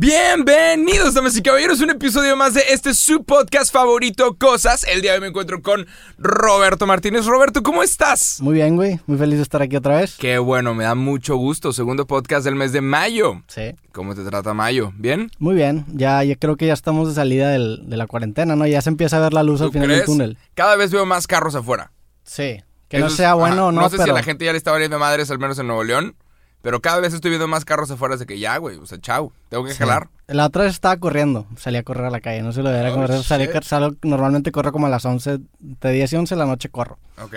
Bienvenidos, damas y caballeros, un episodio más de este su podcast favorito, Cosas. El día de hoy me encuentro con Roberto Martínez. Roberto, ¿cómo estás? Muy bien, güey. Muy feliz de estar aquí otra vez. Qué bueno, me da mucho gusto. Segundo podcast del mes de mayo. Sí. ¿Cómo te trata mayo? ¿Bien? Muy bien. Ya, creo que ya estamos de salida del- de la cuarentena, ¿no? Ya se empieza a ver la luz al ¿Tú final crees? del túnel. Cada vez veo más carros afuera. Sí. Que Eso no es- sea bueno o no, No sé pero... si a la gente ya le está valiendo madres, al menos en Nuevo León. Pero cada vez estoy viendo más carros afuera de que ya, güey. O sea, chao. Tengo que Sí. jalar. La otra vez estaba corriendo. Salí a correr a la calle. No sé lo era Oh, correr. Salgo- normalmente corro como a las 11, de 10 y 11 de la noche corro. Ok.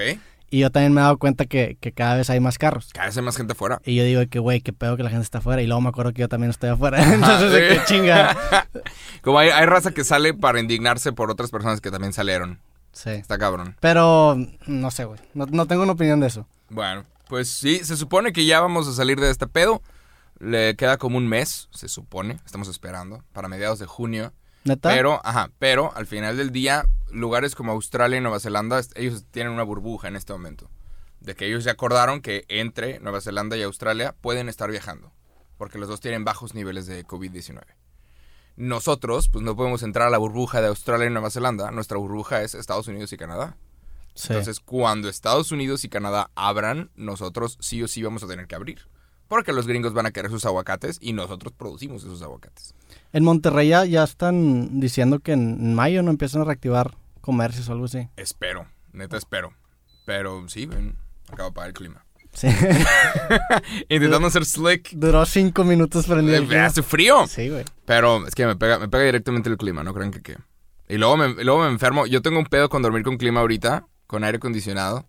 Y yo también me he dado cuenta que, que cada vez hay más carros. Cada vez hay más gente afuera. Y yo digo que, güey, qué pedo que la gente está afuera. Y luego me acuerdo que yo también estoy afuera. Entonces, sí. qué chinga. Como hay, hay raza que sale para indignarse por otras personas que también salieron. Sí. Está cabrón. Pero, no sé, güey. No, no tengo una opinión de eso. Bueno, pues sí, se supone que ya vamos a salir de este pedo. Le queda como un mes, se supone. Estamos esperando para mediados de junio. ¿Neta? Pero, ajá, pero al final del día, lugares como Australia y Nueva Zelanda, ellos tienen una burbuja en este momento. De que ellos ya acordaron que entre Nueva Zelanda y Australia pueden estar viajando. Porque los dos tienen bajos niveles de COVID-19. Nosotros, pues no podemos entrar a la burbuja de Australia y Nueva Zelanda. Nuestra burbuja es Estados Unidos y Canadá. Sí. Entonces, cuando Estados Unidos y Canadá abran, nosotros sí o sí vamos a tener que abrir. Porque los gringos van a querer sus aguacates y nosotros producimos esos aguacates. En Monterrey ya, ya están diciendo que en mayo no empiezan a reactivar comercios o algo así. Espero, neta espero. Pero sí, ven, acaba de pagar el clima. Sí. Intentando ser slick. Duró cinco minutos prendido Eh. Hace frío. Sí, güey. Pero es que me pega, me pega directamente el clima, no crean que qué. Y luego me, luego me enfermo. Yo tengo un pedo con dormir con clima ahorita, con aire acondicionado.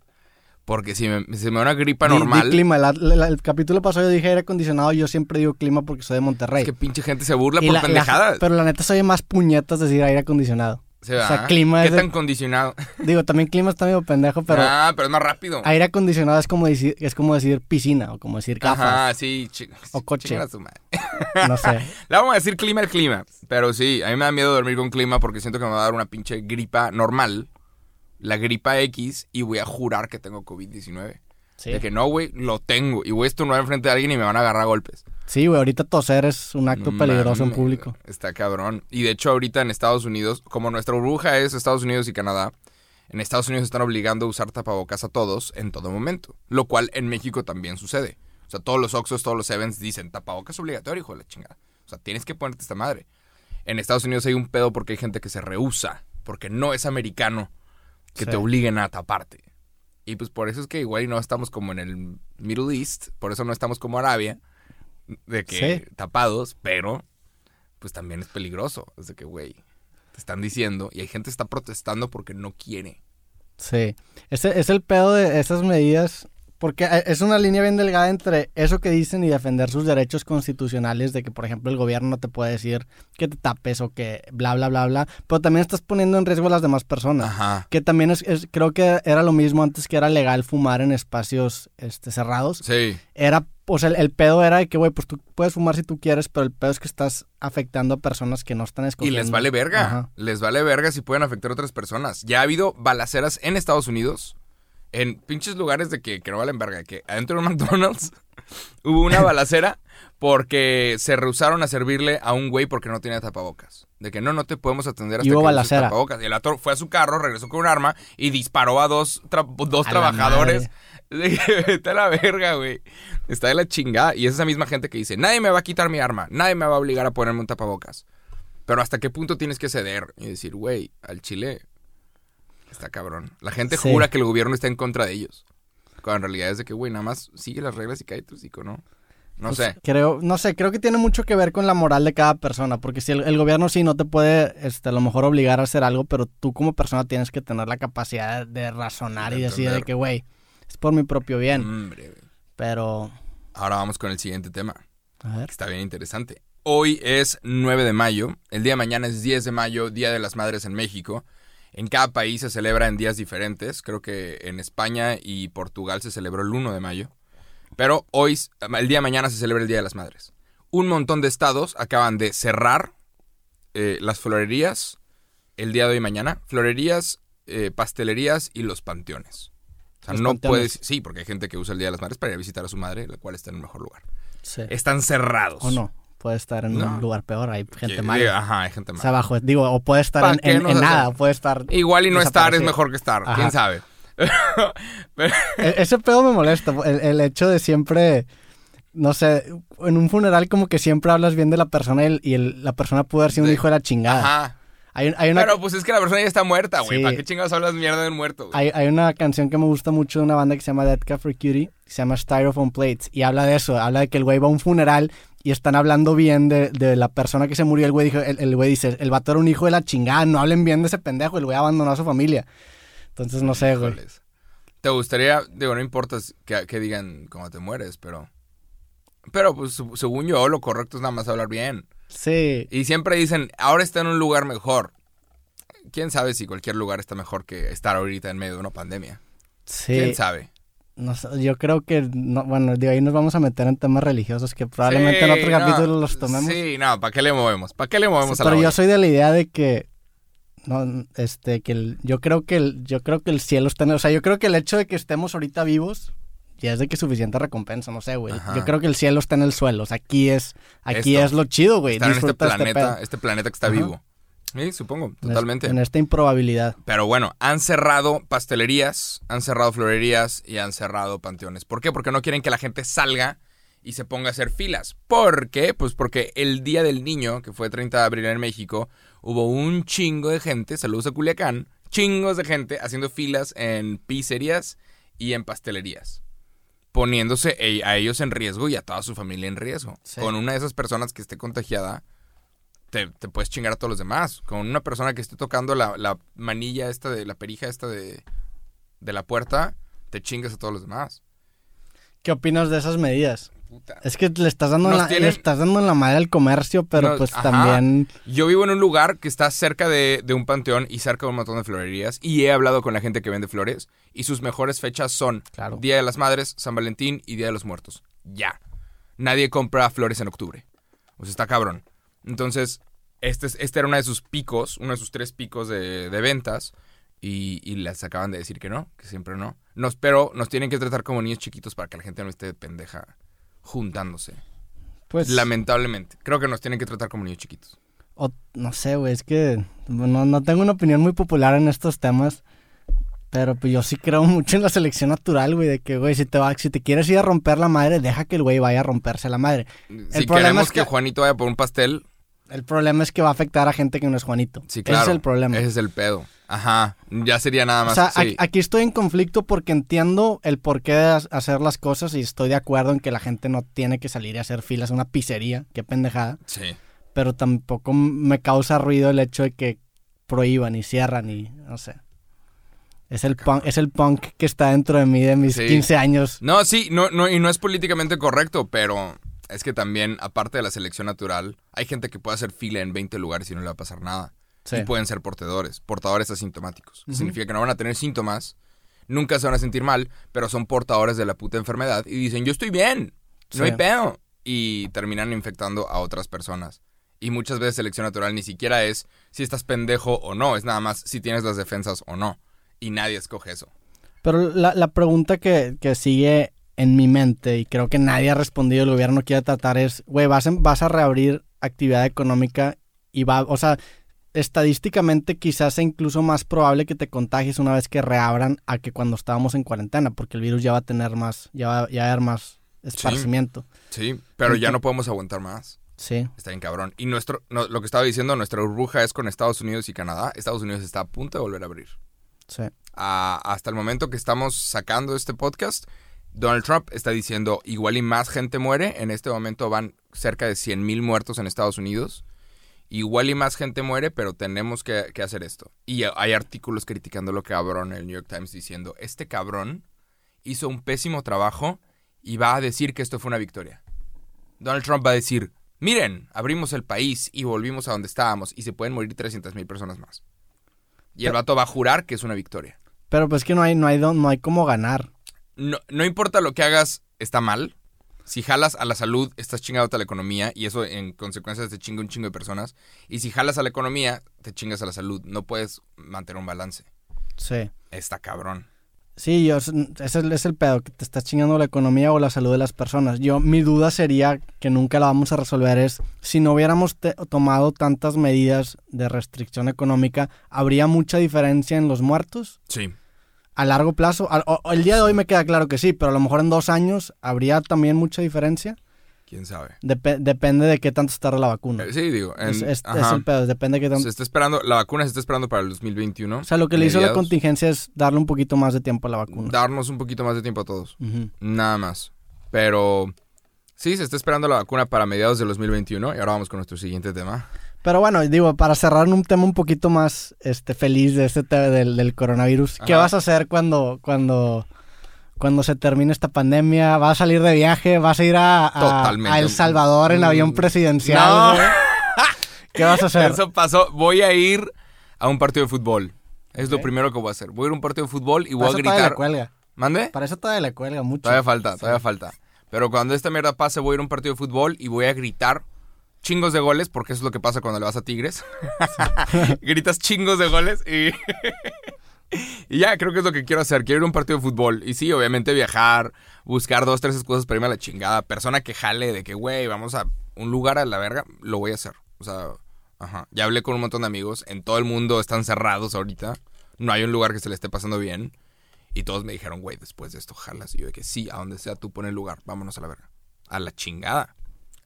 Porque si me, si me da una gripa Di- di normal, clima. La- la- el capítulo pasado yo dije aire acondicionado. Yo siempre digo clima porque soy de Monterrey. es que pinche gente se burla Y por la- pendejadas. pero la neta soy más puñetas decir aire acondicionado. Sí, o sea, clima ¿Qué es de- tan condicionado? Digo, también clima está medio pendejo, pero ah, pero es más rápido. aire acondicionado es como decir, es como decir piscina o como decir gafas. Ajá, sí. chi- O coche. a su madre. No sé. Le vamos a decir clima el clima. Pero sí, a mí me da miedo dormir con clima porque siento que me va a dar una pinche gripa normal. La gripa X y voy a jurar que tengo COVID-19. Sí. De que no, güey, lo tengo. Y voy a estornudar enfrente de alguien y me van a agarrar a golpes. Sí, güey. Ahorita toser es un acto peligroso en público. Está cabrón. Y de hecho, ahorita en Estados Unidos, como nuestra burbuja es Estados Unidos y Canadá, en Estados Unidos están obligando a usar tapabocas a todos en todo momento. Lo cual en México también sucede. O sea, todos los Oxxos, todos los Sevens dicen tapabocas obligatorio, hijo de la chingada. O sea, tienes que ponerte esta madre. En Estados Unidos hay un pedo porque hay gente que se rehúsa. Porque no es americano que Sí. te obliguen a taparte. Y pues por eso es que igual no estamos como en el Middle East, por eso no estamos como Arabia, de que Sí. tapados, pero pues también es peligroso. Es de que, güey, te están diciendo y hay gente que está protestando porque no quiere. Sí. Ese es el pedo de esas medidas. Porque eh, es una línea bien delgada entre eso que dicen y defender sus derechos constitucionales de que, por ejemplo, el gobierno no te puede decir que te tapes o que bla, bla, bla, bla. Pero también estás poniendo en riesgo a las demás personas. Ajá. Que también es, es- creo que era lo mismo antes que era legal fumar en espacios este, cerrados. Sí. Era, o sea, el, el pedo era de que, güey, pues tú puedes fumar si tú quieres, pero el pedo es que estás afectando a personas que no están Y escogiendo. les vale verga. Ajá. Les vale verga si pueden afectar a otras personas. Ya ha habido balaceras en Estados Unidos, en pinches lugares de que, que no valen verga. Que adentro de un McDonald's hubo una balacera porque se rehusaron a servirle a un güey porque no tenía tapabocas. De que no, no te podemos atender hasta Y hubo que uses balacera. tapabocas. Y el actor fue a su carro, regresó con un arma y disparó a dos, tra- dos A la trabajadores. A la verga, güey. Está de la chingada. Y es esa misma gente que dice, nadie me va a quitar mi arma, nadie me va a obligar a ponerme un tapabocas. Pero hasta qué punto tienes que ceder y decir, güey, al Chile está cabrón. La gente Sí. jura que el gobierno está en contra de ellos. Cuando en realidad es de que, güey, nada más sigue las reglas y cae tu hocico, ¿no? No Pues, sé. Creo, no sé, creo que tiene mucho que ver con la moral de cada persona, porque si el, el gobierno sí no te puede, este, a lo mejor obligar a hacer algo, pero tú como persona tienes que tener la capacidad de razonar De y decir de que, güey, es por mi propio bien, Hombre, güey. pero, Ahora vamos con el siguiente tema. a ver, Está bien interesante. Hoy es 9 de mayo. El día de mañana es 10 de mayo, Día de las Madres en México. En cada país se celebra en días diferentes. Creo que en España y Portugal se celebró el 1 de mayo. Pero hoy, el día de mañana se celebra el Día de las Madres. Un montón de estados acaban de cerrar eh, las florerías el día de hoy y mañana. Florerías, eh, pastelerías y los panteones. O sea, Los no panteones. puedes... Sí, porque hay gente que usa el Día de las Madres para ir a visitar a su madre, la cual está en un mejor lugar. sí. Están cerrados. o no, puede estar en No. un lugar peor, hay gente Que- mala. Ajá, hay gente O mala. sea, abajo, digo, o puede estar ¿Para en, nada, o puede estar... Igual y no estar es mejor que estar, Ajá. quién sabe. Pero- E- ese pedo me molesta, el, el hecho de siempre, no sé, en un funeral como que siempre hablas bien de la persona y, el- y el- la persona pudo haber sido un De- hijo de la chingada. Ajá. Hay, hay una, Pero pues es que la persona ya está muerta, güey. Sí. ¿Para qué chingados hablas mierda del muerto? güey? hay, hay una canción que me gusta mucho de una banda que se llama Dead Cat for Cutie, que se llama Styrofoam Plates, y habla de eso, habla de que el güey va a un funeral y están hablando bien de, de la persona que se murió. El güey, dijo, el, el güey dice, el vato era un hijo de la chingada, no hablen bien de ese pendejo, el güey abandonó a su familia. Entonces, no sé, güey. Te gustaría, digo, no importa que, que digan cómo te mueres, pero. Pero, pues, según yo, lo correcto es nada más hablar bien. Sí, Y siempre dicen, ahora está en un lugar mejor. ¿Quién sabe si cualquier lugar está mejor que estar ahorita en medio de una pandemia? sí. ¿Quién sabe? No yo creo que, no, bueno, de ahí nos vamos a meter en temas religiosos que probablemente en otro no, capítulo los tomemos. Sí, no, ¿para qué le movemos? ¿Para qué le movemos Sí, a la pero yo soy de la idea de que no este que el- yo creo que el, yo creo que el cielo está en, o sea, yo creo que el hecho de que estemos ahorita vivos ya es de que suficiente recompensa, no sé, güey. Yo creo que el cielo está en el suelo, o sea, aquí es aquí Esto. es lo chido, güey. Este Disfruta planeta, pedo. este planeta que está Ajá. vivo. Sí, supongo, totalmente. En esta improbabilidad. Pero bueno, han cerrado pastelerías, han cerrado florerías y han cerrado panteones. ¿Por qué? Porque no quieren que la gente salga y se ponga a hacer filas. ¿Por qué? Pues porque el Día del Niño, que fue 30 de abril en México, hubo un chingo de gente, saludos a Culiacán, chingos de gente haciendo filas en pizzerías y en pastelerías. Poniéndose e- a ellos en riesgo y a toda su familia en riesgo. Sí. Con una de esas personas que esté contagiada, te, te puedes chingar a todos los demás. Con una persona que esté tocando la, la manilla esta de la perija esta de, de la puerta, te chingas a todos los demás. ¿Qué opinas de esas medidas? Puta. Es que le estás dando la, tienen- le estás dando en la madre al comercio, pero Nos- pues ajá. también Yo vivo en un lugar que está cerca de, de un panteón y cerca de un montón de florerías. Y he hablado con la gente que vende flores. Y sus mejores fechas son Claro. Día de las Madres, San Valentín y Día de los Muertos. Ya. Nadie compra flores en octubre. O sea, está cabrón. Entonces, este, es- este era uno de sus picos, uno de sus tres picos de, de ventas. Y, y les acaban de decir que no, que siempre no. Nos, pero nos tienen que tratar como niños chiquitos para que la gente no esté pendeja juntándose. pues Lamentablemente. Creo que nos tienen que tratar como niños chiquitos. O- no sé, güey, es que no, no tengo una opinión muy popular en estos temas. Pero pues yo sí creo mucho en la selección natural, güey, de que, güey, si te, va, si te quieres ir a romper la madre, deja que el güey vaya a romperse la madre. Si problema queremos es que... que- Juanito vaya por un pastel, El problema es que va a afectar a gente que no es Juanito. sí, claro. Ese es el problema. Ese es el pedo. Ajá. Ya sería nada o más. sea, sí. aquí, estoy en conflicto porque entiendo el porqué de ha- hacer las cosas y estoy de acuerdo en que la gente no tiene que salir a hacer filas a una pizzería, qué pendejada. Sí. Pero tampoco me causa ruido el hecho de que prohíban y cierran y no sé. Es el punk, es el punk que está dentro de mí de mis Sí. 15 años. No, sí, no, no, y no es políticamente correcto, pero es que también, aparte de la selección natural, hay gente que puede hacer fila en 20 lugares y no le va a pasar nada. Sí. Y pueden ser portadores, portadores asintomáticos. Significa que no van a tener síntomas, nunca se van a sentir mal, pero son portadores de la puta enfermedad y dicen, yo estoy bien, no Sí. hay pedo. Y terminan infectando a otras personas. Y muchas veces selección natural ni siquiera es si estás pendejo o no, es nada más si tienes las defensas o no. Y nadie escoge eso. Pero la, la pregunta que, que sigue en mi mente y creo que nadie ha respondido, el gobierno quiere tratar es, güey, vas, en- vas a reabrir actividad económica y va, o sea, estadísticamente quizás sea incluso más probable que te contagies una vez que reabran a que cuando estábamos en cuarentena, porque el virus ya va a tener más, ya va, ya va a haber más esparcimiento. Sí, pero ya no podemos aguantar más. Sí, Está bien cabrón. Y nuestro, no, lo que estaba diciendo, nuestra burbuja es con Estados Unidos y Canadá. Estados Unidos está a punto de volver a abrir. sí. A- hasta el momento que estamos sacando este podcast, Donald Trump está diciendo igual y más gente muere. En este momento van cerca de 100 mil muertos en Estados Unidos. Igual y más gente muere, pero tenemos que, que hacer esto. Y hay artículos criticando lo cabrón en el New York Times diciendo, este cabrón hizo un pésimo trabajo y va a decir que esto fue una victoria. Donald Trump va a decir, miren, abrimos el país y volvimos a donde estábamos y se pueden morir 300 mil personas más. Y el vato va a jurar que es una victoria. Pero pues que no hay, no hay, don- no hay cómo ganar. No, no importa lo que hagas, está mal. Si jalas a la salud, estás chingado a la economía y eso en consecuencia te chinga un chingo de personas. Y si jalas a la economía, te chingas a la salud. No puedes mantener un balance. Sí. Está cabrón. Sí, yo, ese es, el pedo, que te estás chingando la economía o la salud de las personas. Yo, mi duda sería, que nunca la vamos a resolver, es si no hubiéramos tomado tantas medidas de restricción económica, ¿habría mucha diferencia en los muertos? Sí. A largo plazo, Al- o- el día de hoy me queda claro que sí, pero a lo mejor en dos años habría también mucha diferencia. ¿Quién sabe? Depe- depende de qué tanto se tarda la vacuna. Eh, Sí, digo. en- es, es- es ajá. el pedo, depende de qué tanto... Se está esperando, la vacuna se está esperando para el 2021. O sea, lo que le hizo la contingencia es darle un poquito más de tiempo a la vacuna. Darnos un poquito más de tiempo a todos. Nada más. Pero sí, se está esperando la vacuna para mediados del 2021. Y ahora vamos con nuestro siguiente tema. Pero bueno, digo, para cerrar un tema un poquito más este, feliz de este tema del, del coronavirus, ¿qué vas a hacer cuando, cuando, cuando se termine esta pandemia? ¿Vas a salir de viaje? ¿Vas a ir a, a- a El Salvador en Mm, avión presidencial? no. güey? ¿Qué vas a hacer? Eso pasó. Voy a ir a un partido de fútbol. Es lo Ok. primero que voy a hacer. Voy a ir a un partido de fútbol y Para voy a eso todavía gritar. le cuelga. ¿Mande? Para eso todavía le cuelga mucho. Todavía falta, todavía falta. Pero cuando esta mierda pase, voy a ir a un partido de fútbol y voy a gritar chingos de goles, porque eso es lo que pasa cuando le vas a Tigres. Gritas chingos de goles y... y ya, creo que es lo que quiero hacer. Quiero ir a un partido de fútbol. Y sí, obviamente viajar, buscar dos, tres excusas para irme a la chingada. Persona que jale de que, güey, vamos a un lugar a la verga, lo voy a hacer. O sea, ajá. Ya hablé con un montón de amigos. En todo el mundo están cerrados ahorita. No hay un lugar que se le esté pasando bien. Y todos me dijeron, güey, después de esto jalas. Y yo de que sí, a donde sea tú pon el lugar, vámonos a la verga. A la chingada.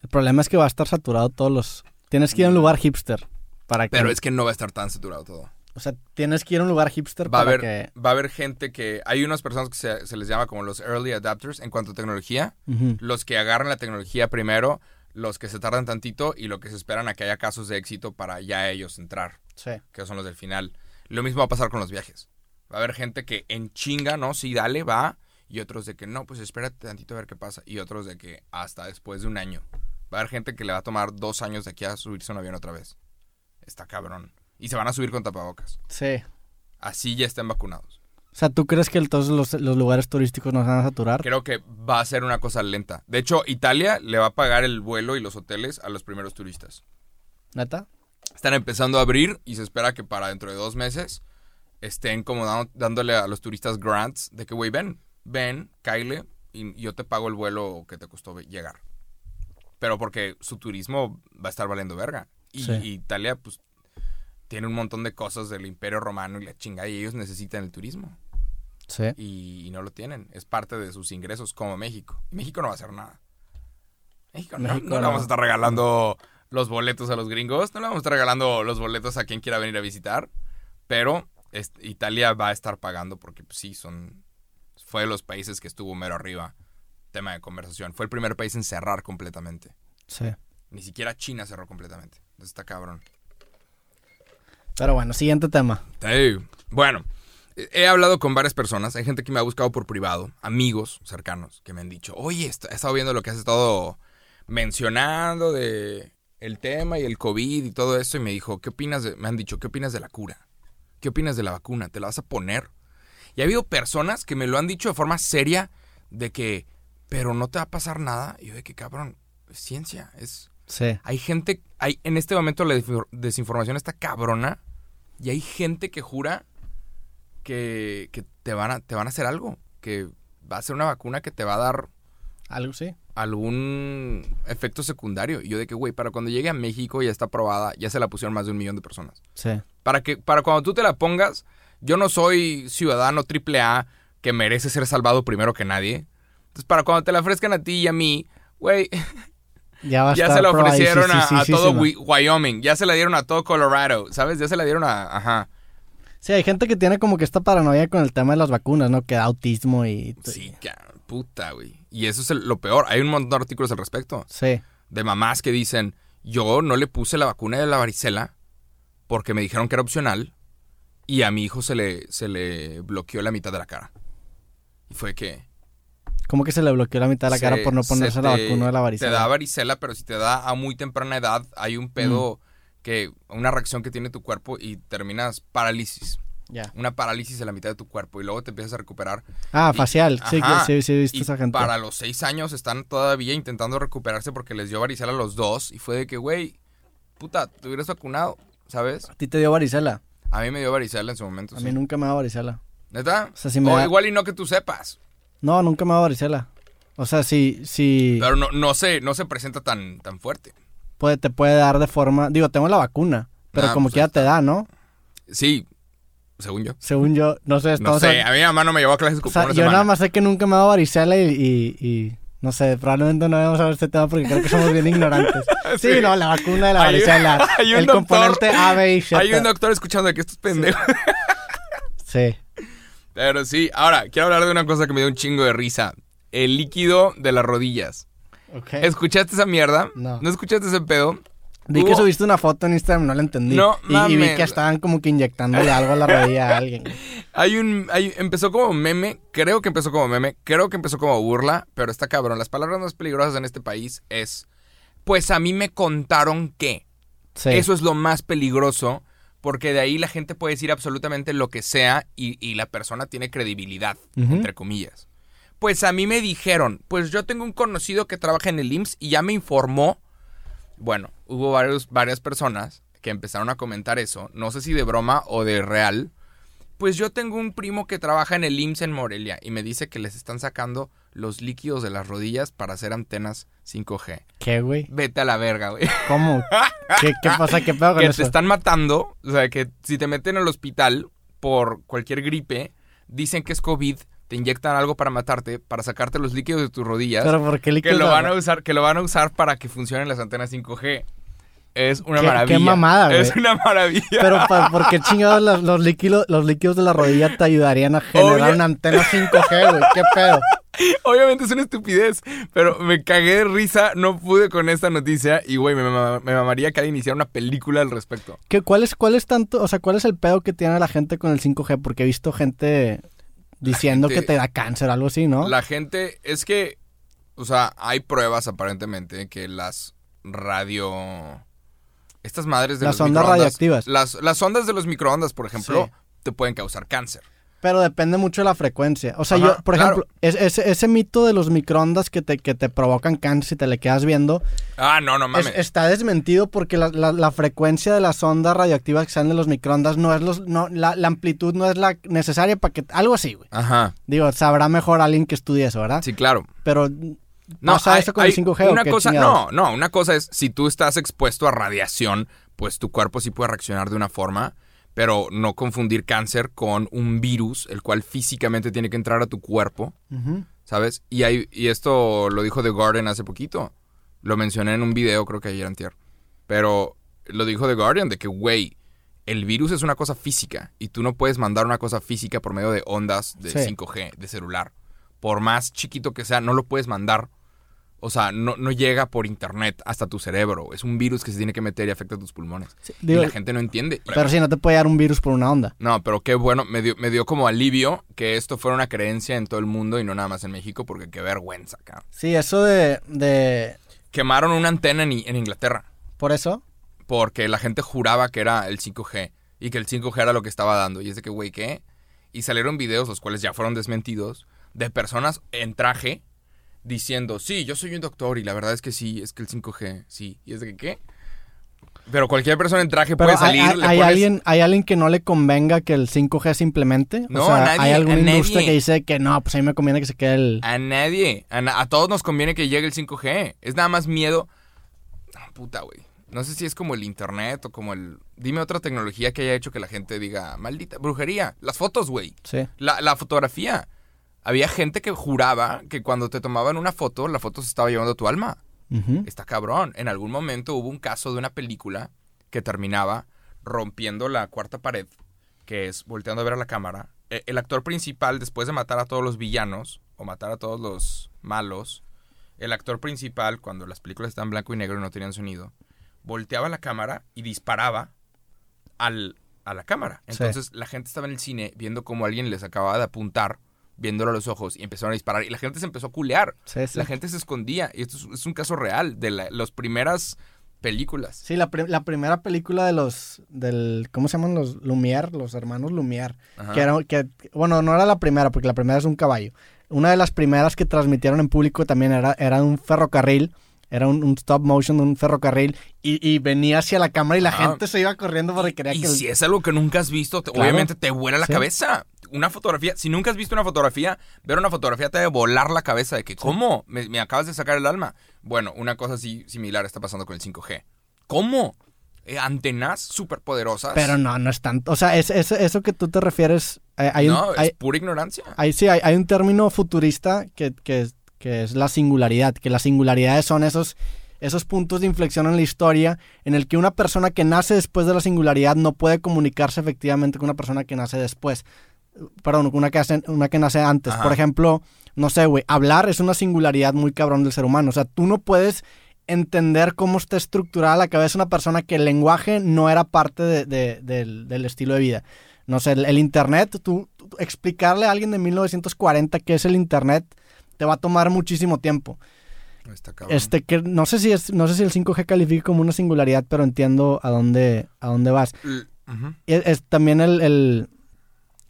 El problema es que va a estar saturado todos los... Tienes que ir a un lugar hipster para que... Pero es que no va a estar tan saturado todo. O sea, tienes que ir a un lugar hipster Va a, para haber, que... va a haber gente que... Hay unas personas que se, se les llama como los early adapters en cuanto a tecnología. Los que agarran la tecnología primero, los que se tardan tantito y lo que se esperan a que haya casos de éxito para ya ellos entrar, Sí. que son los del final. Lo mismo va a pasar con los viajes. Va a haber gente que en chinga, ¿no? Sí, dale, va. Y otros de que no, pues espérate tantito a ver qué pasa. Y otros de que hasta después de un año. Va a haber gente que le va a tomar dos años de aquí a subirse a un avión otra vez. Está cabrón. Y se van a subir con tapabocas. Sí. Así ya estén vacunados. O sea, ¿tú crees que todos los, los lugares turísticos nos van a saturar? Creo que va a ser una cosa lenta. De hecho, Italia le va a pagar el vuelo y los hoteles a los primeros turistas. ¿Neta? Están empezando a abrir y se espera que para dentro de dos meses estén como dando- dándole a los turistas grants de que, güey, ven, ven, cáile y yo te pago el vuelo que te costó llegar. Pero porque su turismo va a estar valiendo verga. Y, Sí. y Italia, pues, tiene un montón de cosas del imperio romano y la chinga y ellos necesitan el turismo. Sí. y, y no lo tienen. Es parte de sus ingresos como México. Y México no va a hacer nada. México, no- no, le vamos a estar regalando los boletos a los gringos, no le vamos a estar regalando los boletos a quien quiera venir a visitar, pero es- Italia va a estar pagando porque pues, sí, son fue de los países que estuvo mero arriba. Tema de conversación. Fue el primer país en cerrar completamente. Sí. Ni siquiera China cerró completamente. Entonces está cabrón. Pero bueno, siguiente tema. Bueno, he hablado con varias personas. Hay gente que me ha buscado por privado, amigos cercanos, que me han dicho, oye, he estado viendo lo que has estado mencionando de el tema y el COVID y todo eso. Y me dijo, ¿qué opinas de, me han dicho, ¿qué opinas de la cura? ¿Qué opinas de la vacuna? ¿Te la vas a poner? Y ha habido personas que me lo han dicho de forma seria de que, pero no te va a pasar nada. Y yo de que, cabrón, es ciencia, es... Sí. Hay gente, hay, en este momento la desinfor- desinformación está cabrona y hay gente que jura que, que te, van a, te van a hacer algo, que va a ser una vacuna que te va a dar Algo sí. algún efecto secundario. Y yo de que, güey, para cuando llegue a México ya está aprobada, ya se la pusieron más de un millón de personas. Sí. Para que, para cuando tú te la pongas, yo no soy ciudadano triple A que merece ser salvado primero que nadie. Entonces, para cuando te la ofrezcan a ti y a mí, güey, Ya va a ya estar se la sí, ofrecieron sí, a, sí, a sí, todo Wyoming, ya se la dieron a todo Colorado, ¿sabes? Ya se la dieron a... Ajá. Sí, hay gente que tiene como que esta paranoia con el tema de las vacunas, ¿no? Que da autismo y... Sí, ca- puta, güey. Y eso es el- lo peor. Hay un montón de artículos al respecto. Sí. De mamás que dicen, yo no le puse la vacuna de la varicela porque me dijeron que era opcional y a mi hijo se le, se le bloqueó la mitad de la cara. Y fue que... Como que se le bloqueó la mitad de la cara por no se ponerse la vacuna de la varicela. Te da varicela, pero si te da a muy temprana edad, hay un pedo que... Una reacción que tiene tu cuerpo y terminas parálisis. Ya. Una parálisis en la mitad de tu cuerpo y luego te empiezas a recuperar. Ah, Y- facial. Sí, Ajá. sí, sí, he visto Y esa gente. para los seis años están todavía intentando recuperarse porque les dio varicela a los dos. Y fue de que, güey, puta, te hubieras vacunado, ¿sabes? A ti te dio varicela. A mí me dio varicela en su momento. A sí. mí nunca me da varicela. ¿Neta? O sea, si me O da- igual y no que tú sepas. No, nunca me ha dado varicela. O sea, si, si Pero no, no, se, no se presenta tan, tan fuerte. puede, te puede dar de forma... Digo, tengo la vacuna, pero Ah, como pues quiera te da, ¿no? Sí, según yo. Según yo, no sé, No sé, a- a mí mi mamá no me llevó a clases O sea, yo semana. nada más sé que nunca me ha dado varicela y, y, y no sé, probablemente no vamos a ver este tema porque creo que somos bien ignorantes. Sí, Sí. no, la vacuna de la Hay un- varicela, hay un el doctor- componente A, B y Z. Hay un doctor escuchando que estos pendejos. Sí. Pero sí, ahora, quiero hablar de una cosa que me dio un chingo de risa. El líquido de las rodillas. ¿Escuchaste esa mierda? No. ¿No escuchaste ese pedo? Vi que subiste una foto en Instagram, no la entendí. No y, y vi que estaban como que inyectándole algo a la rodilla a alguien. Hay un. Hay, empezó como meme, creo que empezó como meme, creo que empezó como burla, pero está cabrón. Las palabras más peligrosas en este país es. Pues a mí me contaron que. Sí. Eso es lo más peligroso, porque de ahí la gente puede decir absolutamente lo que sea y, y la persona tiene credibilidad, entre comillas. Pues a mí me dijeron, pues yo tengo un conocido que trabaja en el IMSS y ya me informó. Bueno, hubo varios, varias personas que empezaron a comentar eso, no sé si de broma o de real. Pues yo tengo un primo que trabaja en el IMSS en Morelia y me dice que les están sacando los líquidos de las rodillas para hacer antenas 5G. ¿Qué, güey? Vete a la verga, güey. ¿Cómo? ¿Qué, qué pasa? ¿Qué pedo con que eso? te están matando, o sea, que si te meten al hospital por cualquier gripe, dicen que es COVID, te inyectan algo para matarte, para sacarte los líquidos de tus rodillas, Pero ¿por qué que líquidos lo de- van a usar, que lo van a usar para que funcionen las antenas 5G. Es una Qué- qué maravilla. mamada, güey. Es una maravilla. Pero ¿por qué chingados los, los líquidos, los líquidos de la rodilla te ayudarían a generar Obvio. una antena 5G, güey? ¿Qué pedo? Obviamente es una estupidez, pero me cagué de risa, no pude con esta noticia y güey, me, mama- me mamaría que alguien hiciera una película al respecto. ¿Qué, cuál, es, ¿Cuál es tanto, o sea, cuál es el pedo que tiene la gente con el 5G? Porque he visto gente diciendo gente- que te da cáncer, algo así, ¿no? La gente, es que, o sea, hay pruebas aparentemente que las radio... Estas madres de Las los ondas microondas- radioactivas. Las, las ondas de los microondas, por ejemplo, Sí. te pueden causar cáncer. Pero depende mucho de la frecuencia. O sea, Ajá, yo, por claro. ejemplo, es- ese, ese mito de los microondas que te, que te provocan cáncer si te le quedas viendo, Ah, no, no es- mames. está desmentido porque la, la- la frecuencia de las ondas radioactivas que salen de los microondas no es los, no, la, la amplitud no es la necesaria para que, algo así, güey. Ajá, Digo, sabrá mejor alguien que estudie eso, ¿verdad? sí, claro. Pero No, ¿Pasa hay- eso con el 5G o una qué cosa, chingados? no, no, una cosa es si tú estás expuesto a radiación, pues tu cuerpo sí puede reaccionar de una forma, pero no confundir cáncer con un virus, el cual físicamente tiene que entrar a tu cuerpo. ¿sabes? Y hay, y esto lo dijo The Guardian hace poquito. Lo mencioné en un video, creo que ayer antier. Pero lo dijo The Guardian de que, güey, el virus es una cosa física y tú no puedes mandar una cosa física por medio de ondas de Sí. 5G, de celular. Por más chiquito que sea, no lo puedes mandar. O sea, no, no llega por internet hasta tu cerebro. Es un virus que se tiene que meter y afecta a tus pulmones. digo- y la gente no entiende. Pero sí, no te puede dar un virus por una onda. No, pero qué bueno, me dio, me dio como alivio que esto fuera una creencia en todo el mundo y no nada más en México, porque qué vergüenza, cabrón. Sí, eso de... de... Quemaron una antena en, en Inglaterra ¿Por eso? porque la gente juraba que era el 5G y que el 5G era lo que estaba dando. Y es de que, güey, ¿qué? Y salieron videos, los cuales ya fueron desmentidos, de personas en traje diciendo, sí, yo soy un doctor y la verdad es que sí, es que el 5G, sí. Y es de que, ¿qué? Pero cualquier persona en traje Pero puede salir, ¿hay, hay- le hay pones- alguien, ¿hay alguien que no le convenga que el 5G se implemente? No, o sea, a nadie, ¿hay alguna a industria nadie. que dice que no, pues a mí me conviene que se quede el... A nadie. A, na- a todos nos conviene que llegue el 5G. Es nada más miedo. Ah, Puta, güey. No sé si es como el internet o como el... Dime otra tecnología que haya hecho que la gente diga, maldita, brujería. Las fotos, güey. Sí. La, la fotografía. Había gente que juraba que cuando te tomaban una foto, la foto se estaba llevando tu alma. Está cabrón. En algún momento hubo un caso de una película que terminaba rompiendo la cuarta pared, que es volteando a ver a la cámara. E- El actor principal, después de matar a todos los villanos o matar a todos los malos, el actor principal, cuando las películas estaban blanco y negro y no tenían sonido, volteaba la cámara y disparaba al, a la cámara. Sí. Entonces la gente estaba en el cine viendo cómo alguien les acababa de apuntar, viéndolo a los ojos y empezaron a disparar. Y la gente se empezó a culear. Sí, sí. La gente se escondía. Y esto es, es un caso real de la- las primeras películas. Sí, la, pri- la primera película de los, del, ¿cómo se llaman los Lumière? Los hermanos Lumière. Ajá. Que era, que, bueno, no era la primera, porque la primera es un caballo. Una de las primeras que transmitieron en público también era, era un ferrocarril, era un, un stop motion de un ferrocarril, y, y venía hacia la cámara y la gente se iba corriendo porque quería Y que... el- si es algo que nunca has visto, te- Claro. obviamente te vuela la Sí. cabeza. Una fotografía, si nunca has visto una fotografía, ver una fotografía te debe volar la cabeza de que, ¿cómo? Me, me acabas de sacar el alma. Bueno, una cosa así similar está pasando con el 5G. ¿Cómo? Eh, antenas súper poderosas. Pero no, no es tanto. O sea, es, es- eso que tú te refieres. eh, hay un- no, hay- es pura ignorancia. Hay, sí, hay, hay un término futurista que, que, que es la singularidad, que las singularidades son esos, esos puntos de inflexión en la historia en el que una persona que nace después de la singularidad no puede comunicarse efectivamente con una persona que nace después. Perdón, una que, hace- una que nace antes. Ajá. Por ejemplo, no sé, güey, hablar es una singularidad muy cabrón del ser humano. O sea, tú no puedes entender cómo está estructurada la cabeza de una persona que el lenguaje no era parte de- de- del, del estilo de vida. No sé, el, el Internet, tú, tú- explicarle a alguien de 1940 qué es el Internet te va a tomar muchísimo tiempo. Está. Este que no sé si es no sé si el 5G califica como una singularidad, pero entiendo a dónde a dónde vas. Y Es, es también el, el-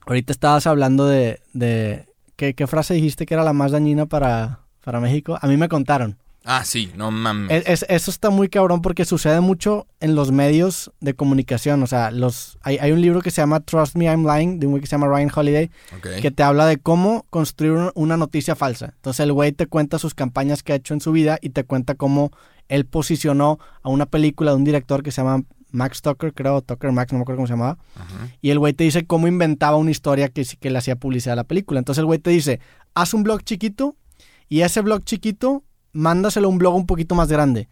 ahorita estabas hablando de de ¿qué, qué frase dijiste que era la más dañina para para México? A mí me contaron. Ah, sí, no mames. Es- es- eso está muy cabrón porque sucede mucho en los medios de comunicación. O sea, los hay, hay un libro que se llama Trust Me, I'm Lying, de un güey que se llama Ryan Holiday, Ok. que te habla de cómo construir un- una noticia falsa. Entonces el güey te cuenta sus campañas que ha hecho en su vida y te cuenta cómo él posicionó a una película de un director que se llama Max Tucker, creo, Tucker Max, no me acuerdo cómo se llamaba. Y el güey te dice cómo inventaba una historia que, sí que le hacía publicidad a la película. Entonces el güey te dice, haz un blog chiquito y ese blog chiquito, mándaselo a un blog un poquito más grande.